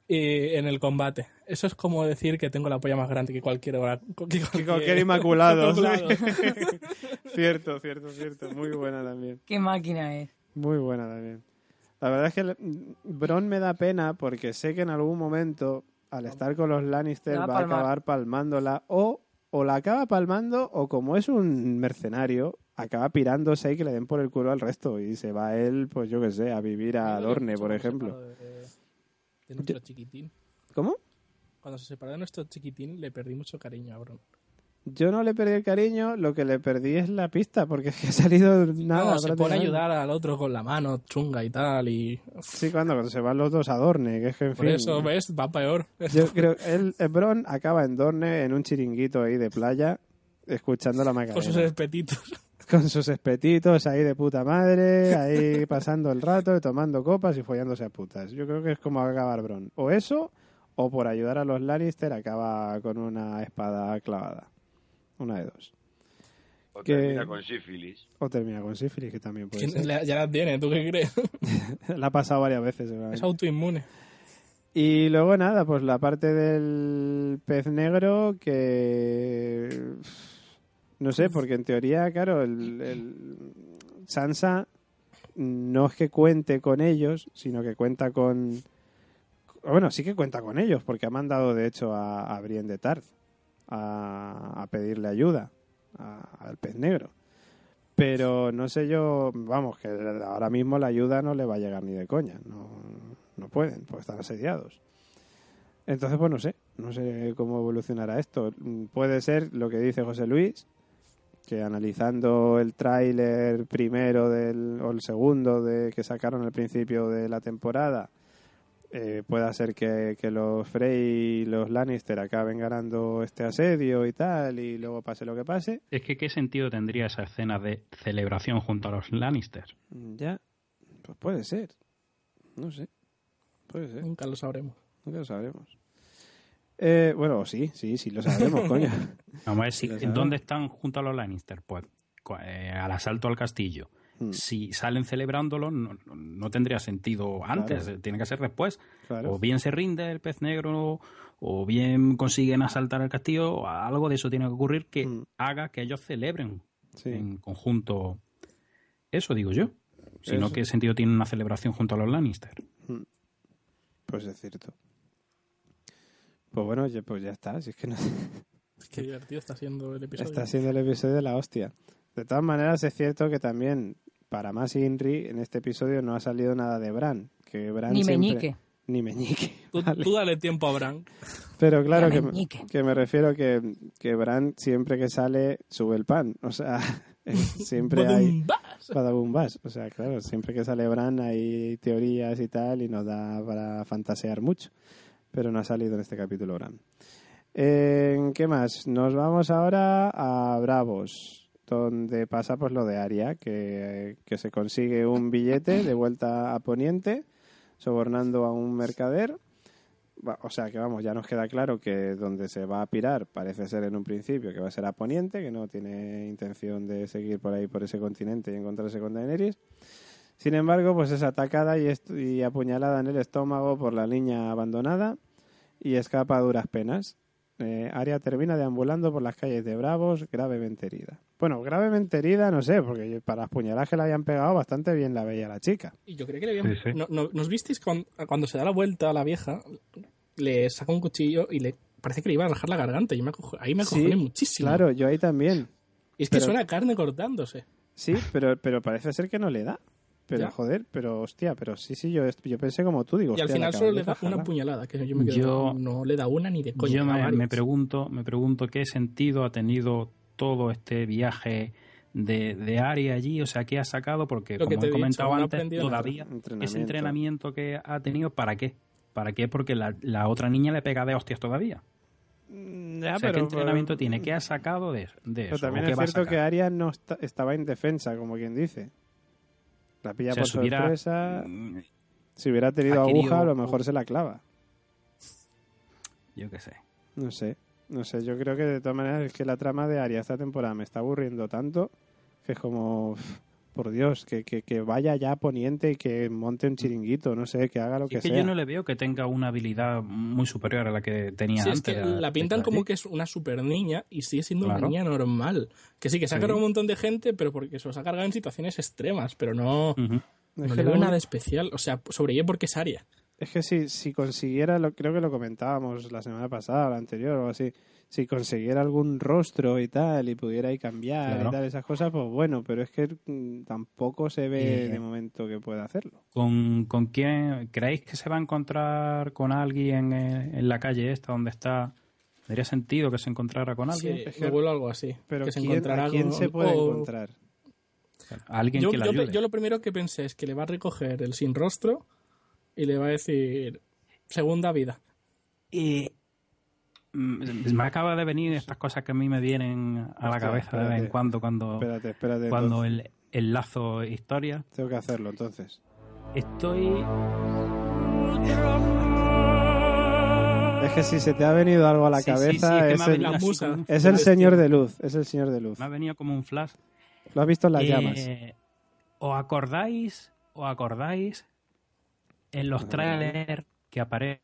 S4: Y en el combate. Eso es como decir que tengo la polla más grande que cualquier hora. Que cualquier,
S1: Que cualquier inmaculado. (laughs) (laughs) cierto, cierto, cierto. Muy buena también.
S2: Qué máquina es.
S1: Muy buena también. La verdad es que Bron me da pena porque sé que en algún momento, al estar con los Lannister,
S2: La va
S1: va,
S2: a
S1: acabar palmándola o, o la acaba palmando o como es un mercenario, acaba pirándose y que le den por el culo al resto y se va él, pues yo qué sé, a vivir a Dorne, por ejemplo.
S4: De, de nuestro chiquitín.
S1: ¿Cómo?
S4: Cuando se separó de nuestro chiquitín, le perdí mucho cariño a Bron.
S1: Yo no le perdí el cariño, lo que le perdí es la pista, porque (laughs) es que ha salido nada.
S4: no, se pone a ayudar al otro con la mano chunga y tal. Y
S1: Sí, cuando, cuando se van los dos a Dorne, que es que en
S4: por
S1: fin.
S4: eso, ¿ves? Va peor.
S1: Yo creo que el, el Bron acaba en Dorne, en un chiringuito ahí de playa, escuchando la
S4: Con
S1: Macarena.
S4: sus espetitos.
S1: Con sus espetitos ahí de puta madre, ahí (laughs) pasando el rato, tomando copas y follándose a putas. Yo creo que es como va a acabar Bron. O eso, o por ayudar a los Lannister acaba con una espada clavada. Una de dos.
S3: O
S1: Que-
S3: termina con sífilis.
S1: O termina con sífilis, que también puede ser.
S4: la- ya la tiene, ¿tú qué crees? (laughs)
S1: La ha pasado varias veces.
S4: Es autoinmune.
S1: Y luego nada, pues la parte del pez negro que... No sé, porque en teoría, claro, el, el- Sansa no es que cuente con ellos, sino que cuenta con... Bueno, sí que cuenta con ellos, porque ha mandado de hecho a, a Brienne de Tarth a, a pedirle ayuda al pez negro. Pero no sé yo, vamos, que ahora mismo la ayuda no le va a llegar ni de coña. No, no pueden, pues están asediados. Entonces, pues no sé, no sé cómo evolucionará esto. Puede ser lo que dice José Luis, que analizando el tráiler primero del, o el segundo de que sacaron al principio de la temporada, eh, pueda ser que, que los Frey y los Lannister acaben ganando este asedio y tal, y luego pase lo que pase.
S5: Es que qué sentido tendría esa escena de celebración junto a los Lannister.
S1: Ya, pues puede ser. No sé, puede ser.
S4: Nunca lo sabremos.
S1: Nunca lo sabremos. Eh, bueno, sí, sí, sí lo sabremos, (laughs) coño.
S5: Vamos a ver si,
S1: sabemos.
S5: ¿dónde están junto a los Lannister? Pues eh, al asalto al castillo.
S1: Hmm,
S5: Si salen celebrándolo, no, tendría sentido antes,
S1: Claro.
S5: eh, tiene que ser después.
S1: Claro.
S5: O bien se rinde el pez negro, o bien consiguen asaltar el castillo, o algo de eso tiene que ocurrir que
S1: Hmm.
S5: haga que ellos celebren
S1: Sí.
S5: en conjunto. Eso digo yo. Si no,
S1: Eso.
S5: ¿qué sentido tiene una celebración junto a los Lannister?
S1: Pues es cierto. Pues bueno, ya, pues ya está. Si es que no, (laughs)
S4: Qué divertido está siendo el episodio.
S1: está siendo el episodio de la hostia. De todas maneras, es cierto que también, para más Inri, en este episodio no ha salido nada de Bran. Que Bran
S2: Ni
S1: siempre-
S2: meñique.
S1: Ni meñique. (laughs)
S4: Tú,
S1: vale.
S4: tú dale tiempo a Bran.
S1: Pero claro que, que me refiero que, que Bran siempre que sale sube el pan. O sea, (laughs) siempre hay...
S4: Badum, bas.
S1: Badabum bas. O sea, claro, siempre que sale Bran hay teorías y tal y nos da para fantasear mucho. Pero no ha salido en este capítulo Bran. Eh, ¿Qué más? Nos vamos ahora a Bravos, donde pasa pues lo de Aria, que, que se consigue un billete de vuelta a Poniente, sobornando a un mercader. O sea que vamos, ya nos queda claro que donde se va a pirar parece ser en un principio que va a ser a Poniente, que no tiene intención de seguir por ahí por ese continente y encontrarse con Daenerys. Sin embargo, pues es atacada y, y apuñalada en el estómago por la niña abandonada y escapa a duras penas. Eh, Arya termina deambulando por las calles de Bravos gravemente herida. Bueno, gravemente herida no sé, porque para las puñaladas que le habían pegado bastante bien la veía la chica.
S4: Y yo creo que le habían...
S5: Sí, sí.
S4: No, no- ¿Nos visteis cuando, cuando se da la vuelta a la vieja? Le saca un cuchillo y le parece que le iba a rajar la garganta. Y me acojo- ahí me acojoné
S1: Sí,
S4: muchísimo.
S1: Claro, yo ahí también.
S4: Y es que
S1: pero-
S4: suena a carne cortándose.
S1: Sí, pero, pero parece ser que no le da. Pero
S4: Ya.
S1: joder, pero hostia, pero sí, sí, yo, yo pensé como tú, digo.
S4: y al final
S1: la
S4: solo le da una
S1: ¿no?
S4: puñalada. Que yo me quedo,
S5: Yo-
S4: no le da una ni de coña.
S5: Yo me, pregunto, me pregunto qué sentido ha tenido todo este viaje de, de Ari allí, o sea, qué ha sacado, porque
S4: Lo que
S5: como
S4: te
S5: he
S4: dicho,
S5: comentado
S4: no
S5: antes, todavía ese
S1: Entrenamiento.
S5: que ha tenido, ¿para qué? ¿Para qué? Porque la, la otra niña le pega de hostias todavía.
S1: Mm, Ya,
S5: o sea, ¿qué
S1: pero,
S5: entrenamiento
S1: pero-
S5: tiene? ¿Qué ha sacado de, de
S1: Pero
S5: eso?
S1: también
S5: ¿O qué
S1: es cierto que? Arya no esta- estaba indefensa, como quien dice. La pilla
S5: O sea,
S1: por
S5: si
S1: sorpresa. Si hubiera tenido aguja, a lo mejor se la clava.
S5: Yo qué sé.
S1: No sé. No sé, yo creo que de todas maneras es que la trama de Arya esta temporada me está aburriendo tanto que es como, por Dios, que, que, que vaya ya a Poniente y que monte un chiringuito, no sé, que haga lo
S5: Si
S1: que
S5: es que
S1: sea.
S5: yo no le veo que tenga una habilidad muy superior a la que tenía
S4: Sí, es
S5: antes.
S4: que la pintan como que es una super niña y sigue siendo
S5: Claro.
S4: una niña normal. Que sí, que se ha
S5: Sí.
S4: cargado un montón de gente, pero porque se los ha cargado en situaciones extremas, pero no,
S5: Ujú.
S1: Es
S4: no
S1: que
S4: le veo nada especial. O sea, sobrelleve porque es Aria.
S1: Es que si, si consiguiera, lo, creo que lo comentábamos la semana pasada, la anterior o así, si consiguiera algún rostro y tal y pudiera ahí cambiar
S5: Claro.
S1: y tal, esas cosas, pues bueno, pero es que mm, tampoco se ve
S5: Eh,
S1: de momento que pueda hacerlo.
S5: ¿Con, con quién creéis que se va a encontrar con alguien en, en la calle esta donde está? ¿Tendría sentido que se encontrara con alguien?
S4: Sí,
S1: Es
S4: me
S1: que-
S4: vuelvo algo así.
S1: Pero
S4: que se
S1: ¿quién,
S4: encontrará
S1: ¿a quién se puede
S4: o-
S1: encontrar?
S5: Alguien
S4: Yo,
S5: que la
S4: yo-
S5: ayude.
S4: yo lo primero que pensé es que le va a recoger el sin rostro y le va a decir segunda vida.
S5: Y me acaba de venir estas cosas que a mí me vienen a la cabeza de vez en cuando cuando,
S1: Espérate, espérate.
S5: cuando el, el lazo historia.
S1: Tengo que hacerlo entonces.
S5: Estoy
S1: Es que si se te ha venido algo a la
S5: Sí, sí, sí,
S1: cabeza,
S5: es
S1: el,
S4: la musa.
S1: es el señor de luz, es el señor de luz.
S5: Me ha venido como un flash.
S1: Lo has visto en las
S5: Eh,
S1: llamas.
S5: ¿Os acordáis? ¿Os acordáis en los trailers que aparece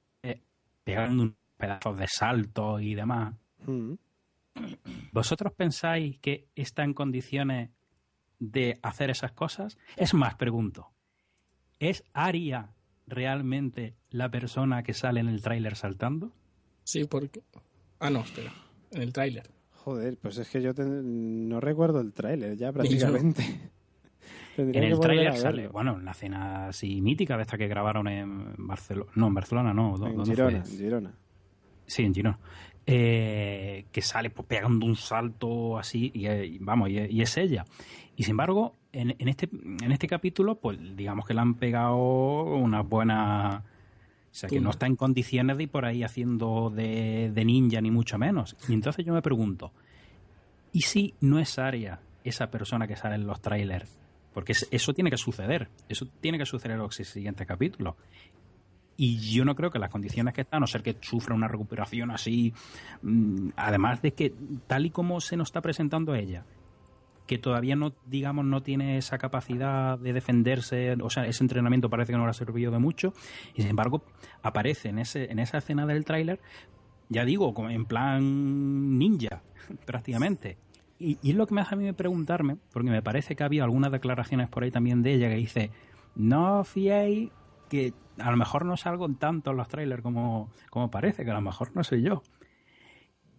S5: pegando un pedazos de salto y demás?
S1: Mm.
S5: ¿Vosotros pensáis que está en condiciones de hacer esas cosas? Es más, pregunto, ¿es Aria realmente la persona que sale en el tráiler saltando?
S4: Sí, porque... Ah, no, espera. En el tráiler.
S1: Joder, pues es que yo no recuerdo el tráiler ya (laughs) prácticamente. (laughs)
S5: En el tráiler sale, bueno, una escena así mítica de esta que grabaron en Barcelona. No, en Barcelona no. ¿dó-
S1: En
S5: dónde
S1: Girona,
S5: fue?
S1: en Girona.
S5: Sí, en Girona. Eh, que sale pues, pegando un salto así y, eh, y vamos, y, y es ella. Y sin embargo, en, en este, en este capítulo, pues digamos que le han pegado una buena... O sea, que no está en condiciones de ir por ahí haciendo de, de ninja, ni mucho menos. Y entonces yo me pregunto, ¿y si no es Arya esa persona que sale en los trailers? Porque es- eso tiene que suceder. Eso tiene que suceder en los siguientes capítulos. Y yo no creo que las condiciones que está, a no ser que sufra una recuperación así, mm, además de que tal y como se nos está presentando ella, que todavía no, digamos, no tiene esa capacidad de defenderse, o sea, ese entrenamiento parece que no le ha servido de mucho, y sin embargo aparece en, ese, en esa escena del tráiler, ya digo, en plan ninja, (laughs) prácticamente. Y, y es lo que me hace a mí preguntarme, porque me parece que había algunas declaraciones por ahí también de ella que dice, no fiéis que a lo mejor no salgo en tanto en los trailers como, como parece, que a lo mejor no soy yo.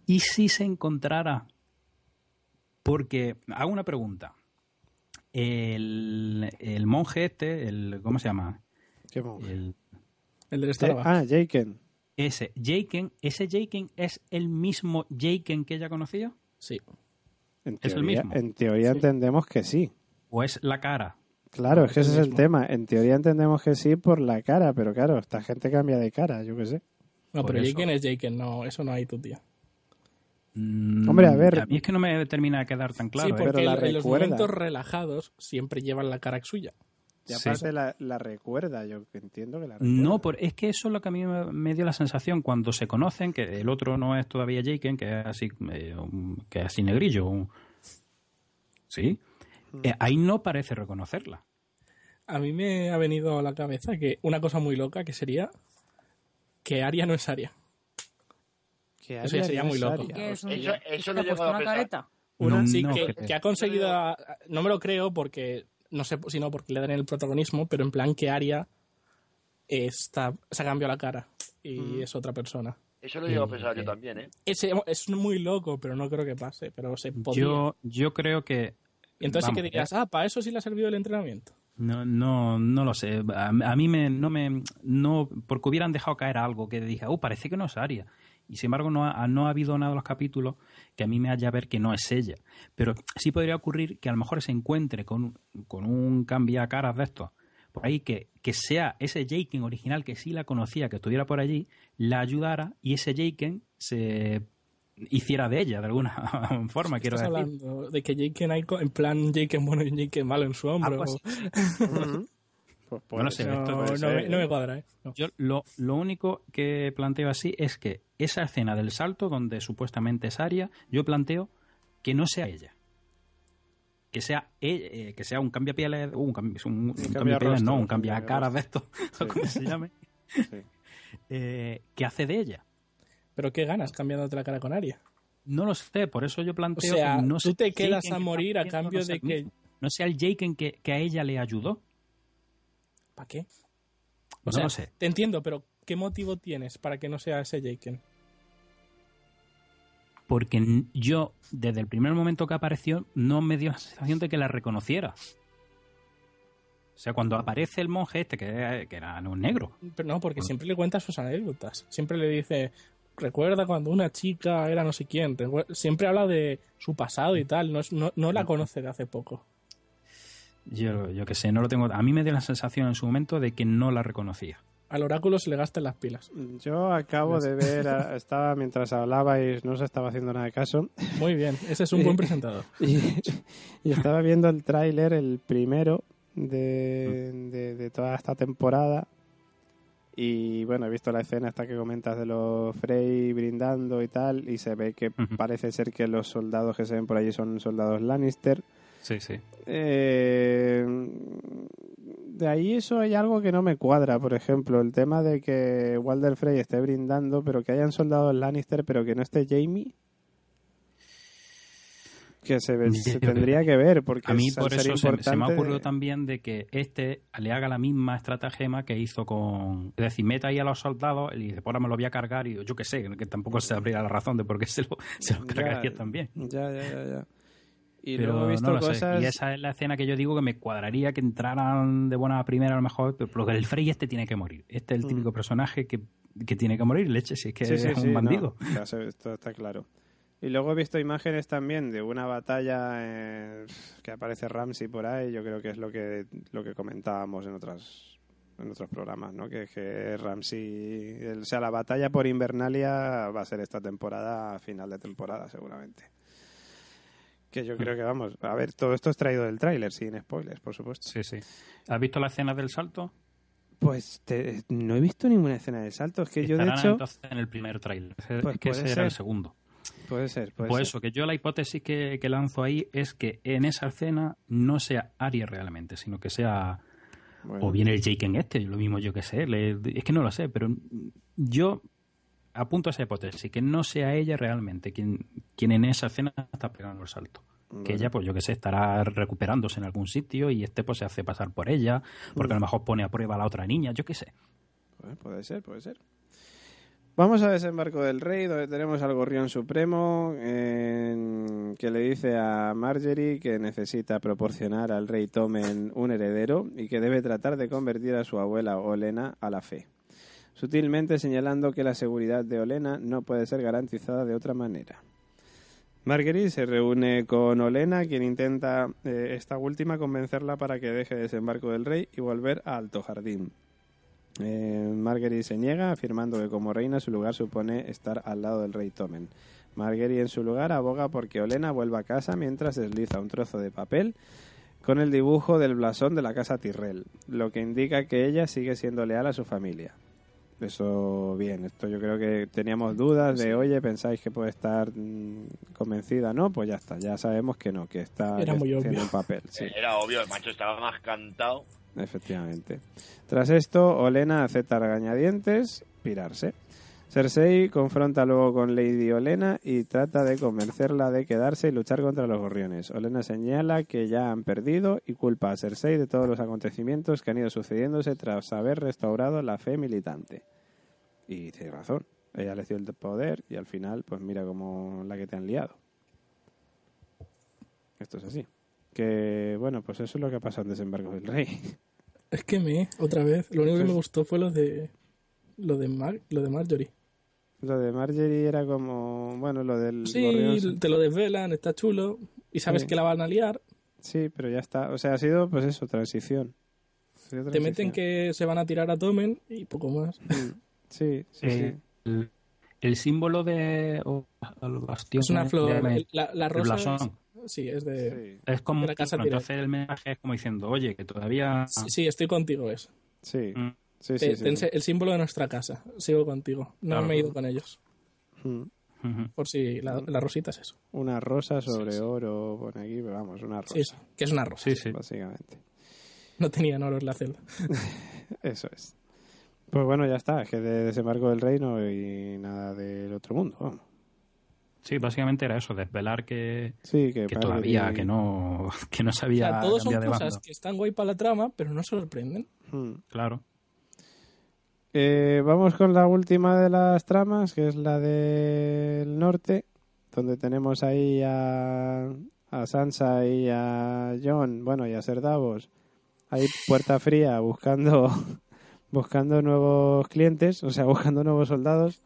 S5: ¿Y si se encontrara? Porque, hago una pregunta. El, el monje este, el, ¿cómo se llama?
S1: ¿Qué monje?
S5: El,
S4: El del Starbucks.
S1: Ah, Jaken.
S5: ese Jaken, ¿ese Jaken es el mismo Jaken que ella conocía?
S4: Sí.
S1: En
S5: ¿Es el mismo?
S1: en teoría entendemos que sí.
S5: ¿O es la cara?
S1: Claro, es que
S4: es
S1: ese es el tema. En teoría entendemos que sí por la cara, pero claro, esta gente cambia de cara, yo qué sé.
S4: No,
S5: Por
S4: pero. Jaken es Jaken, no, eso no hay tu tía.
S5: Mm,
S1: Hombre, a ver.
S5: A mí es que no me termina de quedar tan claro.
S4: sí,
S5: ¿eh?
S4: porque
S1: Pero la
S4: en, en los momentos relajados siempre llevan la cara suya.
S1: Y
S5: Sí.
S1: aparte la, la recuerda, yo entiendo que la recuerda.
S5: No, por, es que eso es lo que a mí me, me dio la sensación cuando se conocen, que el otro no es todavía Jaken, que es así, eh, un- que es así negrillo. un- Sí. Eh, ahí no parece reconocerla.
S4: A mí me ha venido a la cabeza que una cosa muy loca que sería que Aria no es Aria.
S1: Que
S4: Eso ya
S1: Arya
S4: sería
S1: no
S4: muy
S1: es
S4: loco.
S2: Es un-
S3: Eso- eso
S2: puesto
S3: llegado a
S2: una
S3: pensar.
S2: careta.
S4: Una,
S5: No,
S4: sí,
S5: no
S4: que, ha conseguido. no me lo creo porque. No sé si no porque le dan el protagonismo, pero en plan que Aria está, se ha cambiado la cara y es otra persona.
S3: Eso lo llego a pensar yo también, ¿eh?
S4: Es, es muy loco, pero no creo que pase. Pero se podría.
S5: Yo, yo creo que.
S4: Y entonces sí que dirías, ah, para eso sí le ha servido el entrenamiento.
S5: No, no, no lo sé. A, a mí me, no me, no, porque hubieran dejado caer algo que dije, oh, parece que no es Aria. Y sin embargo, no ha, no ha habido nada de los capítulos que a mí me haya ver que no es ella. Pero sí podría ocurrir que a lo mejor se encuentre con, con un cambia caras de estos. Por ahí que, que sea ese Jaken original que sí la conocía, que estuviera por allí, la ayudara y ese Jaken se hiciera de ella de alguna (laughs) forma, quiero
S4: Estás
S5: decir.
S4: hablando de que co- en plan Jaken bueno y Jaken malo en su hombro. (laughs)
S1: Pues
S5: Bueno,
S1: ser,
S4: No, me, no me cuadra, ¿eh? No.
S5: Yo lo, lo único que planteo así es que esa escena del salto, donde supuestamente es Aria, yo planteo que no sea ella. Que sea, e- eh, que sea un cambiapieles, uh, un, cambio, un, un
S1: cambia rostro,
S5: no,
S1: un
S5: un cambia caras de esto, (laughs) o como se llame,
S1: Sí.
S5: eh, que hace de ella.
S4: Pero ¿qué ganas cambiándote la cara con Aria?
S5: No lo sé, por eso yo
S4: O
S5: planteo
S4: sea,
S5: que no
S4: tú
S5: sea
S4: te quedas a
S5: que
S4: morir a cambio
S5: sea
S4: de que...
S5: No sea el Jaken que, que a ella le ayudó.
S4: ¿Para qué? O
S5: No
S4: sea,
S5: lo sé.
S4: te entiendo, pero ¿qué motivo tienes para que no sea ese Jaken?
S5: porque yo, desde el primer momento que apareció, no me dio la sensación de que la reconociera. O sea, cuando aparece el monje este, que, que era un negro,
S4: Pero no, porque siempre le cuenta sus anécdotas. Siempre le dice, recuerda cuando una chica era no sé quién. Siempre habla de su pasado y tal. No, es- no, no la conoce de hace poco.
S5: yo, yo qué sé, no lo tengo. A mí me dio la sensación en su momento de que no la reconocía.
S4: Al oráculo se le gastan las pilas.
S1: Yo acabo de ver, a- (laughs) estaba mientras hablabais, no se estaba haciendo nada de caso,
S4: Muy bien, ese es un buen (laughs) presentador. (laughs)
S1: y, y estaba viendo el tráiler, el primero de, de, de toda esta temporada. Y bueno, he visto la escena esta que comentas de los Frey brindando y tal, y se ve que parece ser que los soldados que se ven por allí son soldados Lannister.
S5: Sí, sí.
S1: Eh, de ahí eso hay algo que no me cuadra, por ejemplo, el tema de que Walder Frey esté brindando, pero que hayan soldados Lannister, pero que no esté Jamie. Que se, ve- (laughs) se
S5: Yo
S1: tendría que ver, porque
S5: A mí por eso se, se me ha ocurrido también de que este le haga la misma estratagema que hizo con... Es decir, meta ahí a los soldados y dice, ahora me lo voy a cargar y yo qué sé, que tampoco se abría la razón de por qué se lo, se lo
S1: Ya,
S5: cargaría también.
S1: Ya, ya, ya, ya. Y
S5: Pero
S1: luego he visto
S5: no
S1: cosas...
S5: Y esa es la escena que yo digo que me cuadraría que entraran de buena primera a lo mejor, pero porque el Frey este tiene que morir. Este es el típico personaje que, que tiene que morir, leche, si es que
S1: Mm. Sí, sí,
S5: es
S1: sí,
S5: un
S1: no,
S5: bandido.
S1: se- esto está claro. Y luego he visto imágenes también de una batalla eh, que aparece Ramsey por ahí. Yo creo que es lo que lo que comentábamos en otras en otros programas, ¿no? Que, que Ramsey, el- o sea, la batalla por Invernalia va a ser esta temporada, final de temporada seguramente. Que yo creo que vamos, a ver, todo esto es traído del tráiler, sin spoilers, por supuesto.
S5: Sí, sí. ¿Has visto la escena del salto?
S1: Pues te- no he visto ninguna escena de salto, es que yo de hecho
S5: entonces en el primer tráiler. Es
S1: Pues
S5: que ese era el
S1: ser.
S5: segundo.
S1: Puede ser, puede
S5: Pues
S1: ser.
S5: eso, que yo la hipótesis que, que lanzo ahí es que en esa escena no sea Aries realmente, sino que sea
S1: Bueno.
S5: o bien el Jake en este, lo mismo yo que sé, le- es que no lo sé, pero yo apunto a esa hipótesis, que no sea ella realmente quien, quien en esa escena está pegando el salto. Que ella, pues yo que sé, estará recuperándose en algún sitio y este pues se hace pasar por ella, porque a lo mejor pone a prueba a la otra niña, yo qué sé.
S1: Pues puede ser, puede ser. Vamos a Desembarco del Rey, donde tenemos al Gorrión Supremo, que le dice a Marjorie que necesita proporcionar al rey Tomen un heredero y que debe tratar de convertir a su abuela Olena a la fe, sutilmente señalando que la seguridad de Olena no puede ser garantizada de otra manera. Marguerite se reúne con Olena, quien intenta eh, esta última convencerla para que deje Desembarco del Rey y volver a Alto Jardín. Eh, Marguerite se niega, afirmando que como reina su lugar supone estar al lado del rey Tomen. Marguerite en su lugar aboga porque Olena vuelva a casa mientras desliza un trozo de papel con el dibujo del blasón de la casa Tyrrell, lo que indica que ella sigue siendo leal a su familia. Eso bien, esto yo creo que teníamos dudas de, oye, pensáis que puede estar mm, convencida, ¿no? Pues ya está, ya sabemos que no, que está
S4: Era muy obvio.
S1: un papel. Sí.
S3: Era obvio, el macho estaba más cantado.
S1: Efectivamente. Tras esto, Olena acepta regañadientes, pirarse. Cersei confronta luego con Lady Olena y trata de convencerla de quedarse y luchar contra los gorriones. Olena señala que ya han perdido y culpa a Cersei de todos los acontecimientos que han ido sucediéndose tras haber restaurado la fe militante. Y tiene razón. Ella le dio el poder y al final, pues mira cómo la que te han liado. Esto es así. Que, bueno, pues eso es lo que ha pasado en Desembarco del Rey.
S4: Es que me, otra vez, lo único que me gustó fue lo de lo de, Mar, lo de Marjorie.
S1: Lo de Marjorie era como, bueno, lo del
S4: Sí, te lo desvelan, está chulo, y sabes
S1: Sí.
S4: que la van a liar,
S1: Sí, pero ya está. O sea, ha sido, pues eso, transición.
S4: Te meten que se van a tirar a Tomen y poco más.
S1: Mm, Sí, sí,
S5: Eh,
S1: sí.
S5: el, el símbolo de o el bastión
S4: Es una flor,
S5: de-
S4: la, la
S5: el
S4: rosa
S5: blasón.
S4: es- sí, es de...
S1: Sí,
S5: es como
S4: de la casa
S5: bueno, entonces el mensaje es como diciendo oye que todavía
S4: Sí, sí, estoy contigo, es.
S1: sí,
S5: Mm.
S1: sí,
S4: Te-
S1: sí,
S4: te El símbolo de nuestra casa, sigo contigo. No
S5: Claro.
S4: me he ido con ellos,
S1: Mm.
S4: Por si la, la rosita es eso.
S1: Una rosa sobre oro, pone aquí, pero vamos, una rosa,
S4: Sí, sí, que es una rosa.
S5: sí sí
S1: básicamente.
S4: No tenían oro en la celda. (laughs)
S1: Eso es. Pues bueno, ya está. Es que de desembarco del reino y nada del otro mundo. vamos.
S5: Sí, básicamente era eso desvelar que,
S1: Sí, que,
S5: que
S1: Marjorie-
S5: todavía que no (laughs) que no
S4: O
S5: sabía
S4: sea, todos son
S5: de
S4: cosas
S5: bando
S4: que están guay para la trama, pero no sorprenden.
S1: Mm.
S5: claro
S1: Eh, vamos con la última de las tramas, que es la del norte, donde tenemos ahí a, a Sansa y a Jon, bueno, y a Ser Davos, ahí puerta fría buscando, (laughs) buscando nuevos clientes, o sea, buscando nuevos soldados.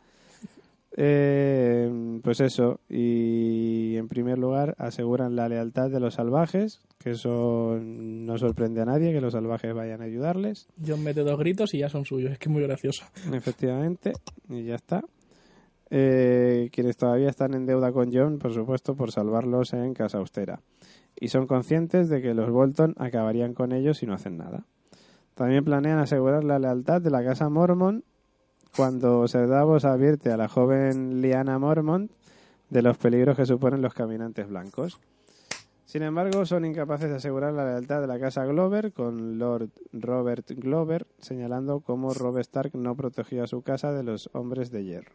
S1: Eh, pues eso, y en primer lugar aseguran la lealtad de los salvajes, que eso no sorprende a nadie, que los salvajes vayan a ayudarles.
S4: John mete dos gritos y ya son suyos. Es que es muy gracioso.
S1: Efectivamente, y ya está. Eh, quienes todavía están en deuda con John, por supuesto, por salvarlos en Casa Austera. Y son conscientes de que los Bolton acabarían con ellos si no hacen nada. También planean asegurar la lealtad de la Casa Mormon cuando Davos advierte a la joven Liana Mormont de los peligros que suponen los caminantes blancos. Sin embargo, son incapaces de asegurar la lealtad de la casa Glover, con Lord Robert Glover señalando cómo Robb Stark no protegió a su casa de los hombres de hierro.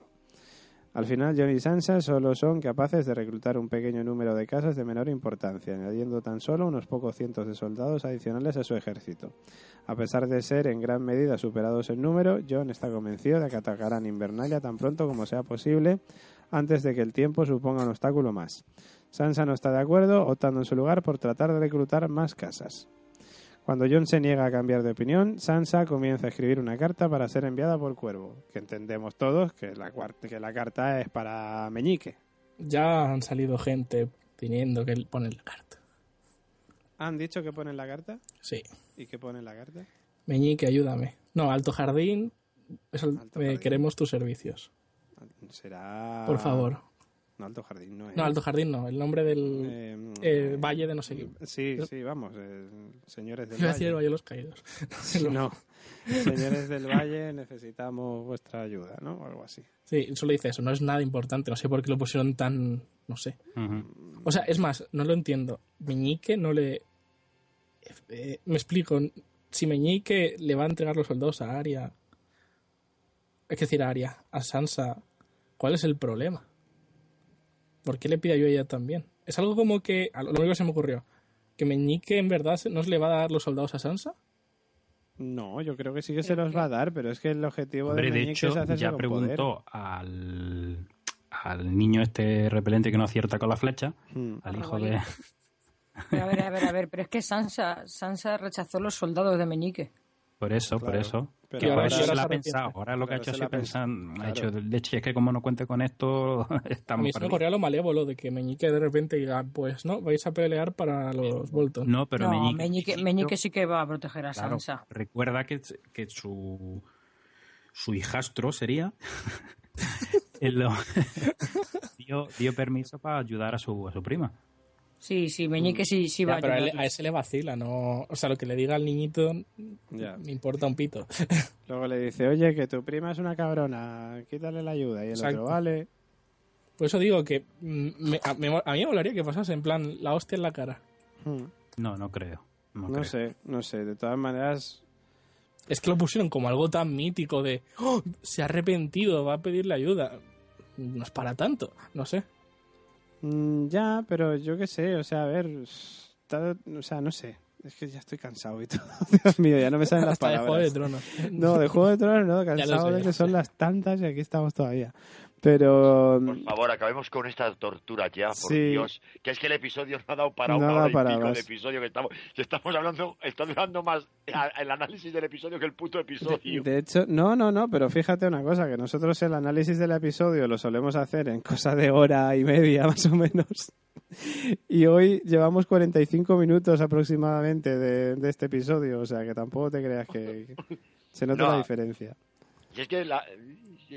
S1: Al final, John y Sansa solo son capaces de reclutar un pequeño número de casas de menor importancia, añadiendo tan solo unos pocos cientos de soldados adicionales a su ejército. A pesar de ser en gran medida superados en número, John está convencido de que atacarán Invernalia tan pronto como sea posible, antes de que el tiempo suponga un obstáculo más. Sansa no está de acuerdo, optando en su lugar por tratar de reclutar más casas. Cuando John se niega a cambiar de opinión, Sansa comienza a escribir una carta para ser enviada por Cuervo, que entendemos todos que la, cuar- que la carta es para Meñique.
S4: Ya han salido gente teniendo que él pone la carta.
S1: ¿Han dicho que ponen la carta?
S4: Sí.
S1: ¿Y qué pone la carta?
S4: Meñique, ayúdame. No, Alto Jardín, el-
S1: Alto
S4: eh,
S1: Jardín.
S4: queremos tus servicios.
S1: Será...
S4: Por favor.
S1: No, Alto Jardín, no es.
S4: No, Alto Jardín no, el nombre del
S1: Eh,
S4: eh, valle de no sé qué.
S1: Sí, sí, vamos, eh, señores del
S4: Iba a decir el
S1: Valle.
S4: Valle de los Caídos. (laughs)
S1: No, señores del Valle, necesitamos vuestra ayuda, ¿no? O algo así.
S4: Sí, solo dice eso, no es nada importante, no sé por qué lo pusieron tan... no sé. O sea, es más, no lo entiendo. Meñique no le... eh, me explico, si Meñique le va a entregar los soldados a Arya, es decir, a Arya, a Sansa, ¿cuál es el problema? ¿Por qué le pide ayuda a ella también? Es algo como que, lo único que se me ocurrió, que Meñique en verdad no se le va a dar los soldados a Sansa.
S1: No, yo creo que sí que se los va a dar, pero es que el objetivo
S5: Hombre,
S1: de
S5: de
S1: Meñique
S5: hecho,
S1: es hacerse
S5: ya
S1: con
S5: preguntó al, al niño este repelente que no acierta con la flecha,
S1: poder. Mm.
S5: al hijo de...
S2: Pero a ver, a ver, a ver, pero es que Sansa, Sansa rechazó los soldados de Meñique.
S5: Por eso, por eso.
S1: Pero
S5: Que
S4: ahora-
S5: ahora
S4: ahora
S5: se la ha pensado. Ahora lo que ha hecho ha pensar,
S1: pensado.
S5: ha hecho, leche, es que como no cuente con esto, (laughs)
S4: A
S5: estamos
S4: mí se me ocurrió lo malévolo de que Meñique de repente diga, pues no, vais a pelear para los Bolton.
S5: No, pero
S2: no,
S5: Meñique,
S2: Meñique, Meñique sí que va a proteger a
S5: Claro,
S2: Sansa.
S5: recuerda que, que su, su hijastro sería (laughs) (laughs) dio, dio permiso para ayudar a su, a su prima.
S2: Sí, sí, Meñique sí, sí va
S4: Ya, pero a, él- a ese le vacila, no... O sea, lo que le diga al niñito
S1: Ya.
S4: me importa un pito. (laughs)
S1: Luego le dice, oye, que tu prima es una cabrona, quítale la ayuda. Y el
S4: Exacto.
S1: otro, vale.
S4: Por eso digo que mm, me- a, me- a mí me molaría que pasase en plan la hostia en la cara.
S1: Mm.
S5: No, no creo. No,
S1: No
S5: creo.
S1: sé, no sé. De todas maneras,
S4: Es que lo pusieron como algo tan mítico de "Oh, se ha arrepentido, va a pedirle ayuda. No es para tanto, no sé.
S1: Mm, ya, pero yo qué sé, o sea, a ver, está- o sea, no sé. Es que ya estoy cansado y (laughs) todo. Dios mío, ya no me salen las
S4: Hasta de Juego
S1: palabras.
S4: de Tronos.
S1: No, de Juego de Tronos no, (laughs) cansado de que son las tantas y aquí estamos todavía. Pero
S3: Por favor, acabemos con esta tortura ya, por
S1: Sí.
S3: Dios. Que es que el episodio no ha dado para
S1: No
S3: una hora y
S1: para
S3: pico de episodio que estamos. que estamos hablando, está durando más el análisis del episodio que el puto episodio.
S1: de hecho, no, no, no, pero fíjate una cosa, que nosotros el análisis del episodio lo solemos hacer en cosa de hora y media (laughs) más o menos. Y hoy llevamos 45 minutos aproximadamente de, de este episodio, o sea que tampoco te creas que se nota
S3: No.
S1: la diferencia.
S3: Si es que la-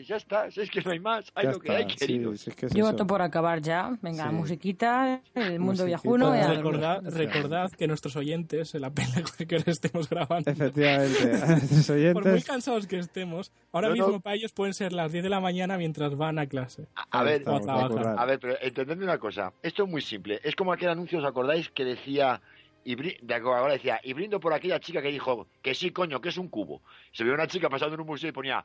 S3: ya está, si es que no hay más. Hay
S1: Ya
S3: lo que
S1: está,
S3: hay,
S1: sí,
S3: queridos.
S1: si es que es
S2: Yo
S1: eso.
S2: voto por acabar ya. Venga,
S1: Sí.
S2: musiquita, el mundo
S1: Musiquita.
S2: viajuno y a dormir.
S4: recordad, recordad que nuestros oyentes la pena (laughs) que ahora estemos grabando.
S1: Efectivamente, (laughs)
S4: Por muy cansados que estemos, ahora
S3: No, no.
S4: mismo para ellos pueden ser las 10 de la mañana mientras van a clase.
S3: A ver,
S1: estamos, a currar.
S3: A ver, pero entendedme una cosa. Esto es muy simple. Es como aquel anuncio, ¿os acordáis? Que decía. Y decía, y brindo por aquella chica que dijo que sí, coño, que es un cubo. Se veía una chica pasando en un museo y ponía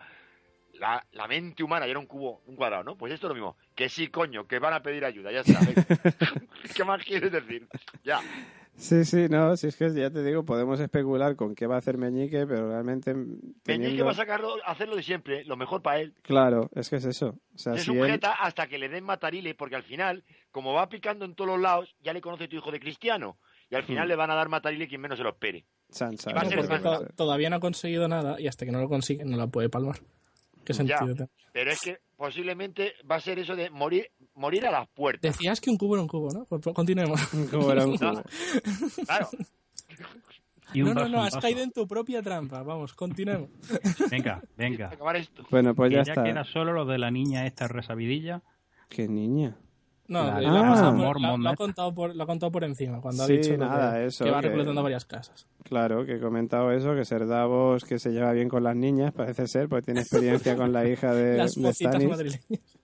S3: la, la mente humana y era un cubo, un cuadrado, ¿no? Pues esto es lo mismo. Que sí, coño, que van a pedir ayuda, ya sabes. (laughs) ¿Qué más quieres decir? Ya.
S1: Sí, sí, no, si es que ya te digo, podemos especular con qué va a hacer Meñique, pero realmente
S3: Meñique va a sacarlo, hacerlo de siempre, lo mejor para él.
S1: Claro, es que es eso. O sea,
S3: Se
S1: si él...
S3: sujeta hasta que le den matarile, porque al final, como va picando en todos los lados, ya le conoce tu hijo de cristiano. Y al final
S1: Hmm.
S3: le van a dar matarile quien menos se lo espere.
S1: Sansa,
S3: Y va a ser
S4: todavía no ha conseguido nada y hasta que no lo consigue no la puede palmar. ¿Qué
S3: Ya.
S4: sentido tiene?
S3: Pero es que posiblemente va a ser eso de morir, morir a las puertas.
S4: Decías que un cubo era un cubo, ¿no? Pues, pues, continuemos. (laughs)
S1: Como era un
S3: No.
S1: cubo.
S3: Claro.
S5: Y un
S4: No, no,
S5: vaso,
S4: no,
S5: un
S4: has caído en tu propia trampa. Vamos, continuemos. (laughs)
S5: Venga, venga.
S3: Acabar esto.
S1: Bueno, pues
S5: Que
S1: ya
S5: ya
S1: está.
S5: queda solo lo de la niña esta resabidilla.
S1: Qué niña.
S4: No,
S5: La-
S1: la
S4: la-
S5: mormon,
S4: lo, ha
S5: ¿eh?
S4: contado por, lo ha contado por encima, cuando
S1: Sí,
S4: ha dicho
S1: nada,
S4: que,
S1: eso,
S4: que va
S1: que-
S4: reclutando varias casas.
S1: Claro, que he comentado eso, que ser Davos, que se lleva bien con las niñas, parece ser, porque tiene experiencia con la hija de, (laughs)
S4: Las
S1: de
S4: madrileñas.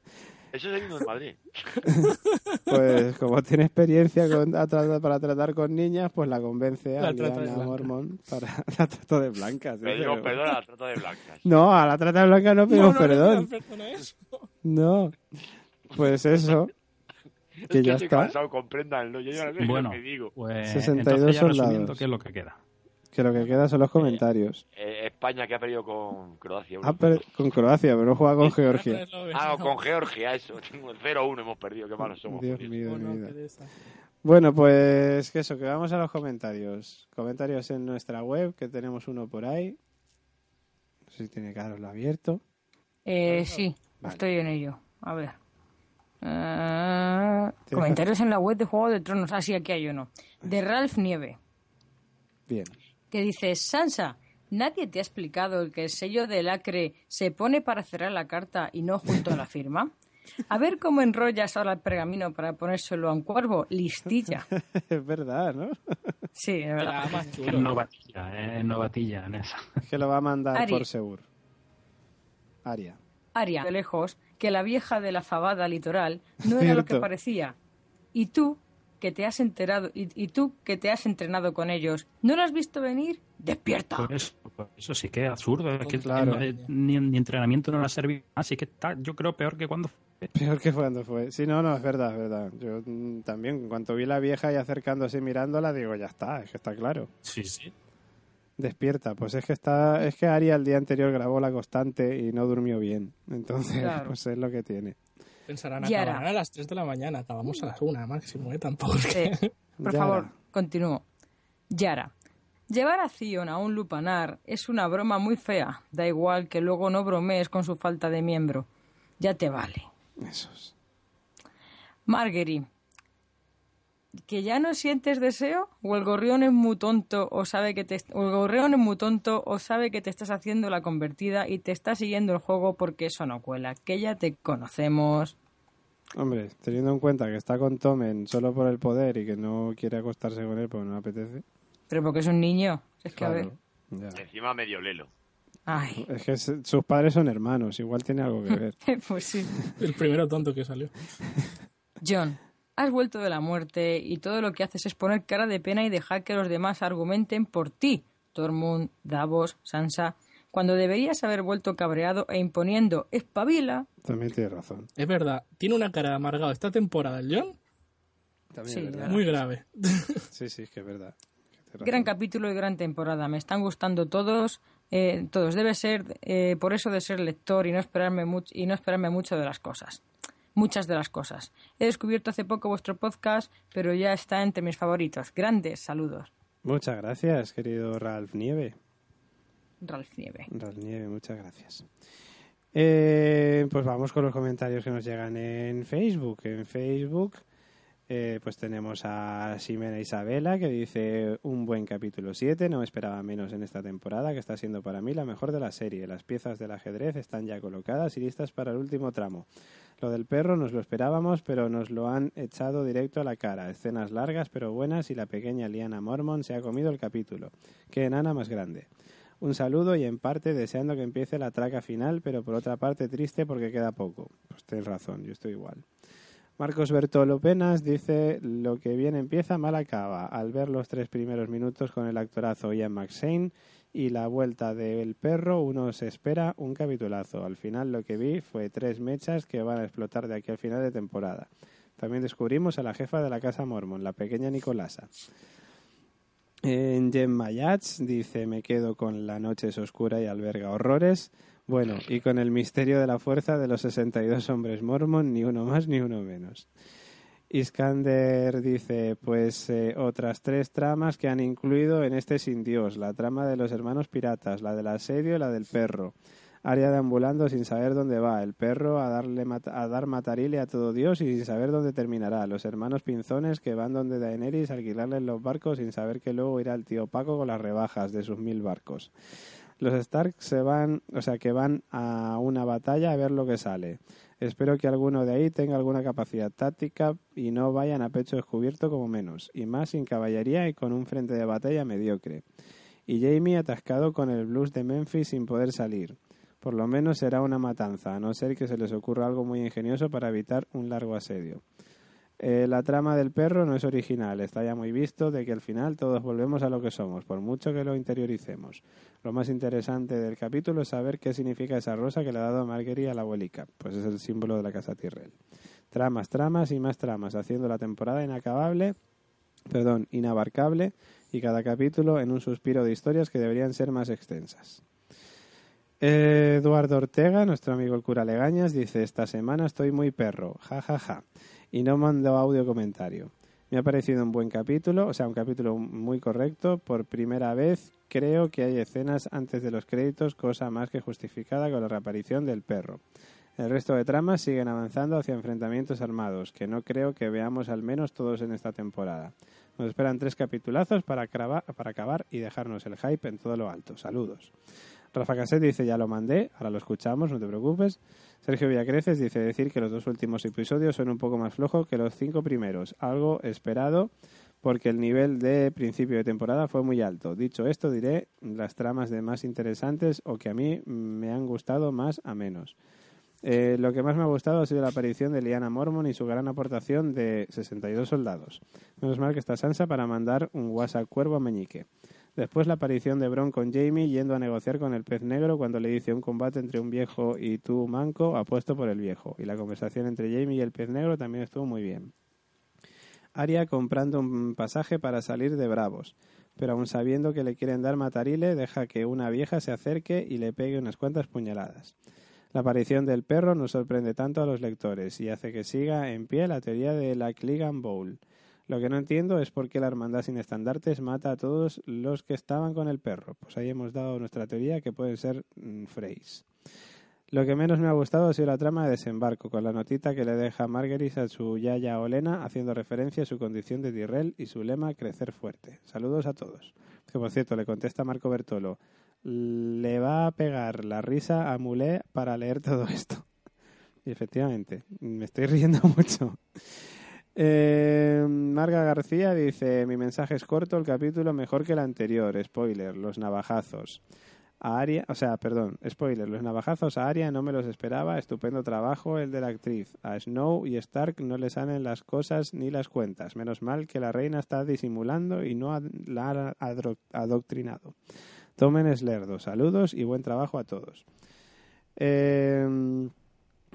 S3: Eso es el himno de Madrid. (laughs)
S1: Pues como tiene experiencia con- a tratar- para tratar con niñas, pues la convence a
S4: La.
S1: Mormont para (laughs) la trata de blancas. ¿eh?
S3: Pedimos perdón a la trata de blancas.
S1: No, a la trata de blancas no pedimos
S4: no, no,
S1: perdón.
S4: No.
S1: Pues eso. Que
S3: es
S1: ya
S3: estoy
S1: está.
S3: cansado, compréndanlo. Yo ya no sé
S5: Bueno,
S3: lo que digo.
S5: pues
S1: 62
S5: entonces ya
S1: soldados.
S5: ¿qué es lo que queda?
S1: Que lo que queda son los comentarios.
S3: Eh, España que ha perdido con Croacia.
S1: Ah, pero con Croacia, pero no juega con Georgia.
S3: Ah, o con Georgia, eso. Tengo el 0-1 hemos perdido. Qué malos (laughs) somos.
S1: Dios mío
S4: Bueno,
S1: pues que eso, que vamos a los comentarios. Comentarios en nuestra web, que tenemos uno por ahí. No sé si tiene Carlos abierto.
S2: Eh, sí,
S1: Vale.
S2: estoy en ello. A ver. Eh,
S1: Tienes
S2: comentarios en la web de Juego de Tronos. Ah, sí, aquí hay uno. De Ralph Nieve,
S1: Bien.
S2: que dice, Sansa, ¿nadie te ha explicado que el sello del acre se pone para cerrar la carta y no junto a la firma? A ver cómo enrollas ahora el pergamino para ponérselo a un cuervo. Listilla. (laughs)
S1: es verdad, ¿no?
S2: Sí, es verdad.
S4: Era más
S5: Es
S4: chulo.
S5: novatilla, es novatilla en esa.
S1: Es que lo va a mandar
S2: Ari.
S1: por seguro. Aria.
S2: Aria, de lejos, que la vieja de la fabada litoral no era lo que parecía. Y tú, que te has enterado, y, y tú, que te has entrenado con ellos, ¿no lo has visto venir? ¡Despierta!
S5: Por eso, por eso sí que es absurdo. Es que
S1: Claro.
S5: eh, ni, ni entrenamiento no le ha servido. Así que está, yo creo, peor que cuando fue.
S1: Peor que cuando fue. Sí, no, no, es verdad, es verdad. Yo mm, también, en cuanto vi la vieja y acercándose y mirándola, digo, ya está, es que está claro.
S5: Sí, sí.
S1: Despierta. Pues es que está, es que Aria el día anterior grabó la constante y no durmió bien. Entonces,
S2: Claro.
S1: pues es lo que tiene.
S4: Pensarán,
S2: Yara.
S4: acabarán a las 3 de la mañana. Acabamos a las 1 máximo, ¿eh? Tampoco es que...
S2: Eh, (laughs) por
S1: Yara.
S2: favor, continúo. Yara. Llevar a Zion a un lupanar es una broma muy fea. Da igual que luego no bromees con su falta de miembro. Ya te vale.
S1: Esos.
S2: Margery. ¿Que ya no sientes deseo? ¿O el gorrión es muy tonto o sabe que te o el gorrión es muy tonto o sabe que te estás haciendo la convertida y te está siguiendo el juego porque eso no cuela? Que ya te conocemos.
S1: Hombre, teniendo en cuenta que está con Tomen solo por el poder y que no quiere acostarse con él porque no le apetece.
S2: Pero porque es un niño. Es que a ver.
S1: Ya.
S3: Encima medio lelo.
S2: Ay,
S1: Es que sus padres son hermanos, igual tiene algo que ver. (laughs)
S2: pues sí.
S4: El primero tonto que salió.
S2: John, has vuelto de la muerte y todo lo que haces es poner cara de pena y dejar que los demás argumenten por ti. Tormund, Davos, Sansa. Cuando deberías haber vuelto cabreado e imponiendo espabila.
S1: También tiene razón.
S4: Es verdad, tiene una cara de amargado esta temporada el John.
S1: También
S2: Sí,
S1: es verdad.
S4: Muy grave. (laughs)
S1: Sí, sí, es que es verdad.
S2: Gran capítulo y gran temporada. Me están gustando todos. eh, todos. Debe ser eh, por eso de ser lector y no esperarme mucho y no esperarme mucho de las cosas. Muchas de las cosas. He descubierto hace poco vuestro podcast, pero ya está entre mis favoritos. Grandes saludos.
S1: Muchas gracias, querido Ralph Nieve.
S2: Ralph Nieve.
S1: Ralph Nieve, muchas gracias. Eh, pues vamos con los comentarios que nos llegan en Facebook. En Facebook, eh, pues tenemos a Ximena Isabela que dice un buen capítulo 7, no esperaba menos en esta temporada, que está siendo para mí la mejor de la serie. Las piezas del ajedrez están ya colocadas y listas para el último tramo. Lo del perro nos lo esperábamos, pero nos lo han echado directo a la cara. Escenas largas pero buenas y la pequeña Liana Mormon se ha comido el capítulo. Qué enana más grande. Un saludo y en parte deseando que empiece la traca final, pero por otra parte triste porque queda poco. Pues tienes razón, yo estoy igual. Marcos Bertolo Penas dice, lo que bien empieza, mal acaba. Al ver los tres primeros minutos con el actorazo Ian McShane y la vuelta del perro, uno se espera un capitulazo. Al final lo que vi fue tres mechas que van a explotar de aquí al final de temporada. También descubrimos a la jefa de la casa Mormon, la pequeña Nicolasa. En Jem dice, me quedo con La noche es oscura y alberga horrores. Bueno, y con el misterio de la fuerza de los 62 hombres mormon, ni uno más ni uno menos. Iskander dice, pues eh, otras tres tramas que han incluido en este Sin Dios, la trama de los hermanos piratas, la del asedio y la del perro. Aria deambulando sin saber dónde va, el perro a, darle a dar matarile a todo Dios y sin saber dónde terminará, los hermanos pinzones que van donde Daenerys a alquilarles los barcos sin saber que luego irá el tío Paco con las rebajas de sus mil barcos. Los Stark se van, o sea, que van a una batalla a ver lo que sale. Espero que alguno de ahí tenga alguna capacidad táctica y no vayan a pecho descubierto como menos, y más sin caballería y con un frente de batalla mediocre. Y Jamie atascado con el blues de Memphis sin poder salir. Por lo menos será una matanza, a no ser que se les ocurra algo muy ingenioso para evitar un largo asedio. Eh, la trama del perro no es original, está ya muy visto de que al final todos volvemos a lo que somos, por mucho que lo interioricemos. Lo más interesante del capítulo es saber qué significa esa rosa que le ha dado Marguerite a la abuelica, pues es el símbolo de la casa Tyrrell. Tramas, tramas y más tramas, haciendo la temporada inacabable, perdón, inabarcable y cada capítulo en un suspiro de historias que deberían ser más extensas. Eduardo Ortega, nuestro amigo el cura Legañas, dice, esta semana estoy muy perro, ja ja ja, y no mando audio comentario. Me ha parecido un buen capítulo, o sea, un capítulo muy correcto. Por primera vez creo que hay escenas antes de los créditos, cosa más que justificada con la reaparición del perro. El resto de tramas siguen avanzando hacia enfrentamientos armados, que no creo que veamos al menos todos en esta temporada. Nos esperan tres capitulazos para, para acabar y dejarnos el hype en todo lo alto. Saludos. Rafa Caset dice, ya lo mandé, ahora lo escuchamos, no te preocupes. Sergio Villacreces dice decir que los dos últimos episodios son un poco más flojos que los cinco primeros, algo esperado porque el nivel de principio de temporada fue muy alto. Dicho esto, diré las tramas de más interesantes o que a mí me han gustado más a menos. Eh, lo que más me ha gustado ha sido la aparición de Liana Mormon y su gran aportación de 62 soldados. Menos mal que está Sansa para mandar un WhatsApp cuervo a Meñique. Después la aparición de Bron con Jamie yendo a negociar con el pez negro cuando le dice un combate entre un viejo y tú manco apuesto por el viejo. Y la conversación entre Jamie y el pez negro también estuvo muy bien. Arya comprando un pasaje para salir de Bravos, pero aun sabiendo que le quieren dar matarile, deja que una vieja se acerque y le pegue unas cuantas puñaladas. La aparición del perro nos sorprende tanto a los lectores y hace que siga en pie la teoría de la Clegan Bowl. Lo que no entiendo es por qué la Hermandad sin estandartes mata a todos los que estaban con el perro. Pues ahí hemos dado nuestra teoría que pueden ser mm, Freys. Lo que menos me ha gustado ha sido la trama de desembarco, con la notita que le deja Marguerite a su yaya Olena, haciendo referencia a su condición de Tyrell y su lema crecer fuerte. Saludos a todos. Que por cierto, le contesta Marco Bertolo, le va a pegar la risa a Mulé para leer todo esto. (laughs) Y efectivamente, me estoy riendo (laughs) mucho. Eh, Marga García dice, mi mensaje es corto, el capítulo mejor que el anterior, spoiler, los navajazos. A Aria, o sea, perdón, spoiler, los navajazos a Aria no me los esperaba, estupendo trabajo el de la actriz. A Snow y Stark no le salen las cosas ni las cuentas. Menos mal que la reina está disimulando y no la ha adoctrinado. Tomen es lerdo. Saludos y buen trabajo a todos. Eh,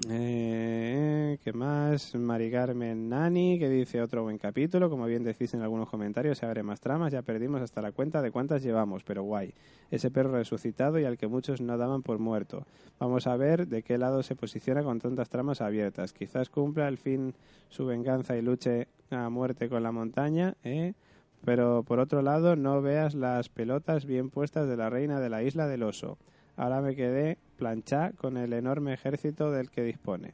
S1: eh, ¿Qué más? Mari Carmen Nani, que dice otro buen capítulo. Como bien decís en algunos comentarios, se abre más tramas. Ya perdimos hasta la cuenta de cuántas llevamos, pero guay. Ese perro resucitado y al que muchos no daban por muerto. Vamos a ver de qué lado se posiciona con tantas tramas abiertas. Quizás cumpla al fin su venganza y luche a muerte con la montaña, ¿eh? Pero por otro lado, no veas las pelotas bien puestas de la reina de la isla del oso. Ahora me quedé planchá con el enorme ejército del que dispone.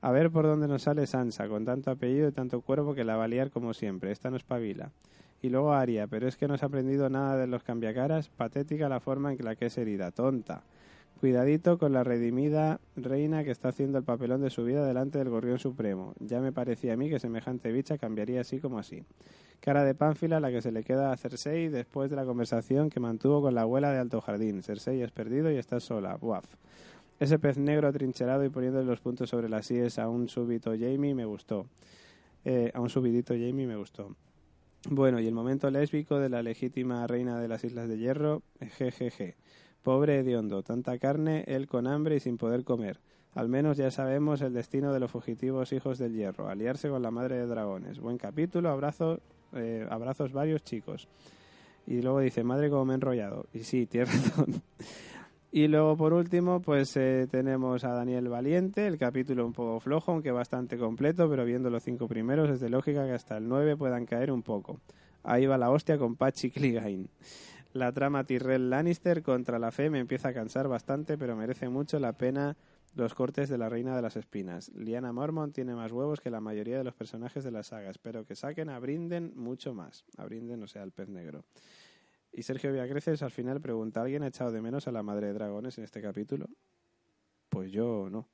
S1: A ver por dónde nos sale Sansa, con tanto apellido y tanto cuerpo que la va a liar como siempre. Esta no espabila. Y luego Aria, pero es que no se ha aprendido nada de los cambiacaras. Patética la forma en la que es herida. Tonta. Cuidadito con la redimida reina que está haciendo el papelón de su vida delante del gorrión supremo. Ya me parecía a mí que semejante bicha cambiaría así como así. Cara de pánfila la que se le queda a Cersei después de la conversación que mantuvo con la abuela de Alto Jardín. Cersei has perdido y estás sola. Buaf. Ese pez negro atrincherado y poniéndole los puntos sobre las íes a un súbito Jamie me gustó. Eh, a un subidito Jamie me gustó. Bueno, y el momento lésbico de la legítima reina de las Islas de Hierro, jejeje. Pobre Hediondo, tanta carne, él con hambre y sin poder comer. Al menos ya sabemos el destino de los fugitivos hijos del hierro, aliarse con la madre de dragones. Buen capítulo, abrazo, eh, abrazos varios chicos. Y luego dice, madre como me he enrollado. Y sí, (laughs) tiene razón. Y luego por último, pues eh, tenemos a Daniel Valiente, el capítulo un poco flojo, aunque bastante completo, pero viendo los cinco primeros es de lógica que hasta el 9 puedan caer un poco. Ahí va la hostia con Pachi Clegane. La trama Tyrell Lannister contra la fe me empieza a cansar bastante, pero merece mucho la pena los cortes de la Reina de las Espinas. Liana Mormont tiene más huevos que la mayoría de los personajes de la saga. Espero que saquen a Brinden mucho más. A Brinden, o sea, al pez negro. Y Sergio Villacreces al final pregunta, ¿alguien ha echado de menos a la Madre de Dragones en este capítulo? Pues yo no.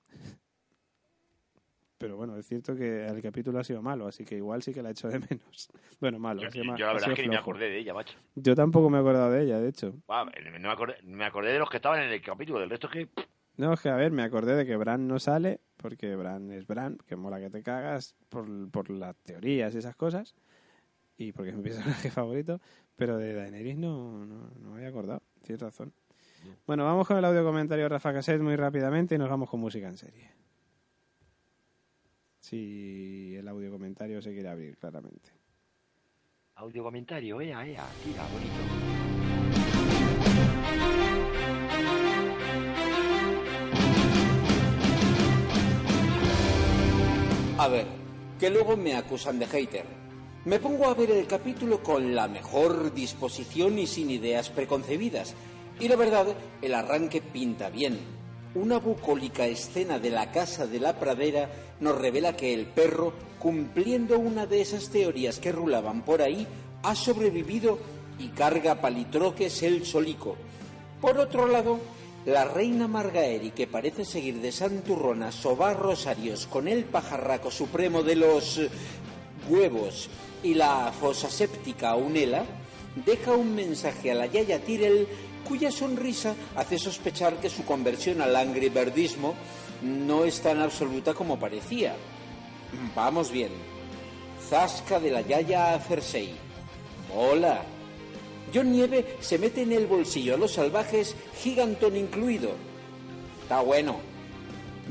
S1: Pero bueno, es cierto que el capítulo ha sido malo, así que igual sí que la he hecho de menos. (laughs) Bueno, malo.
S3: Yo,
S1: ha sido ma-
S3: yo la verdad es que ni me acordé de ella, macho.
S1: Yo tampoco me he acordado de ella, de hecho.
S3: No me, acordé, me acordé de los que estaban en el capítulo, del resto es que...
S1: No, es que a ver, me acordé de que Bran no sale, porque Bran es Bran, que mola que te cagas por, por las teorías y esas cosas, y porque es mi (laughs) personaje favorito, pero de Daenerys no, no, no me había acordado, tienes razón. Bueno, vamos con el audio comentario de Rafa Cassette muy rápidamente y nos vamos con música en serie. Si el audio comentario se quiere abrir, claramente.
S3: Audio comentario, ea, ea, tira, bonito.
S8: A ver, que luego me acusan de hater. Me pongo a ver el capítulo con la mejor disposición y sin ideas preconcebidas. Y la verdad, el arranque pinta bien. Una bucólica escena de la casa de la pradera nos revela que el perro, cumpliendo una de esas teorías que rulaban por ahí, ha sobrevivido y carga palitroques el solico. Por otro lado, la reina Margaeri, que parece seguir de santurrona sobar rosarios con el pajarraco supremo de los huevos y la fosa séptica Unela, deja un mensaje a la Yaya Tyrell cuya sonrisa hace sospechar que su conversión al angriberdismo no es tan absoluta como parecía. Vamos bien. Zasca de la Yaya a Cersei. Mola. John Nieve se mete en el bolsillo a los salvajes, Giganton incluido. Está bueno.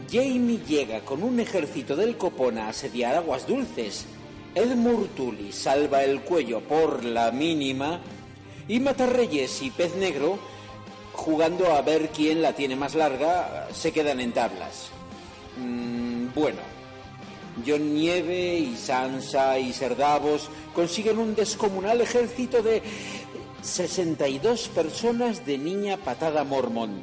S8: Jamie llega con un ejército del copón a asediar aguas dulces. Edmure Tully salva el cuello por la mínima. Y Matarreyes y Pez Negro, jugando a ver quién la tiene más larga, se quedan en tablas. Mm, bueno, John Nieve y Sansa y Serdavos consiguen un descomunal ejército de 62 personas de niña patada mormón.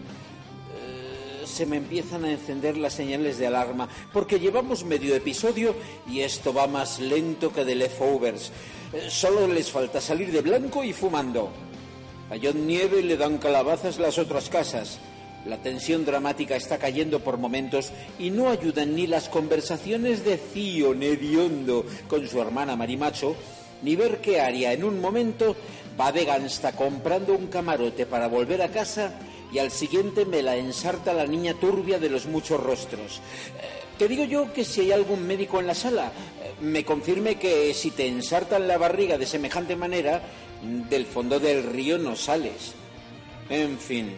S8: Se me empiezan a encender las señales de alarma porque llevamos medio episodio y esto va más lento que de leftovers. Eh, Solo les falta salir de blanco y fumando. A John Nieve le dan calabazas las otras casas. La tensión dramática está cayendo por momentos y no ayudan ni las conversaciones de Cío Nediondo con su hermana Marimacho, ni ver que Aria en un momento va de gansta comprando un camarote para volver a casa y al siguiente me la ensarta la niña turbia de los muchos rostros. Eh, Te digo yo que si hay algún médico en la sala, eh, me confirme que si te ensartan la barriga de semejante manera, del fondo del río no sales. En fin,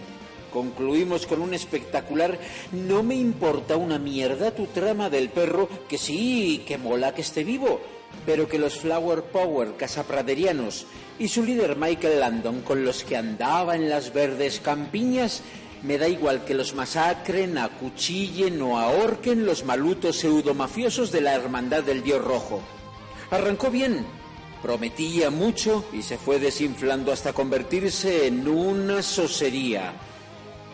S8: concluimos con un espectacular No me importa una mierda tu trama del perro, que sí, que mola que esté vivo, pero que los Flower Power casapraderianos y su líder Michael Landon, con los que andaba en las verdes campiñas, me da igual que los masacren, acuchillen o ahorquen los malutos pseudomafiosos de la Hermandad del Dios Rojo. Arrancó bien, prometía mucho y se fue desinflando hasta convertirse en una sosería.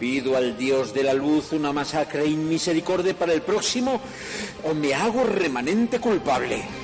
S8: Pido al Dios de la luz una masacre inmisericordia para el próximo o me hago remanente culpable.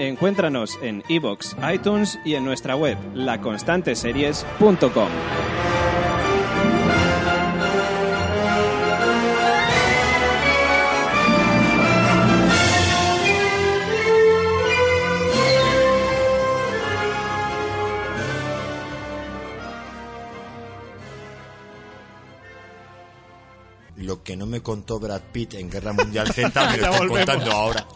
S1: Encuéntranos en iBox, iTunes y en nuestra web, laconstanteseries.com.
S9: Lo que no me contó Brad Pitt en Guerra Mundial Z (laughs) me lo está contando ahora.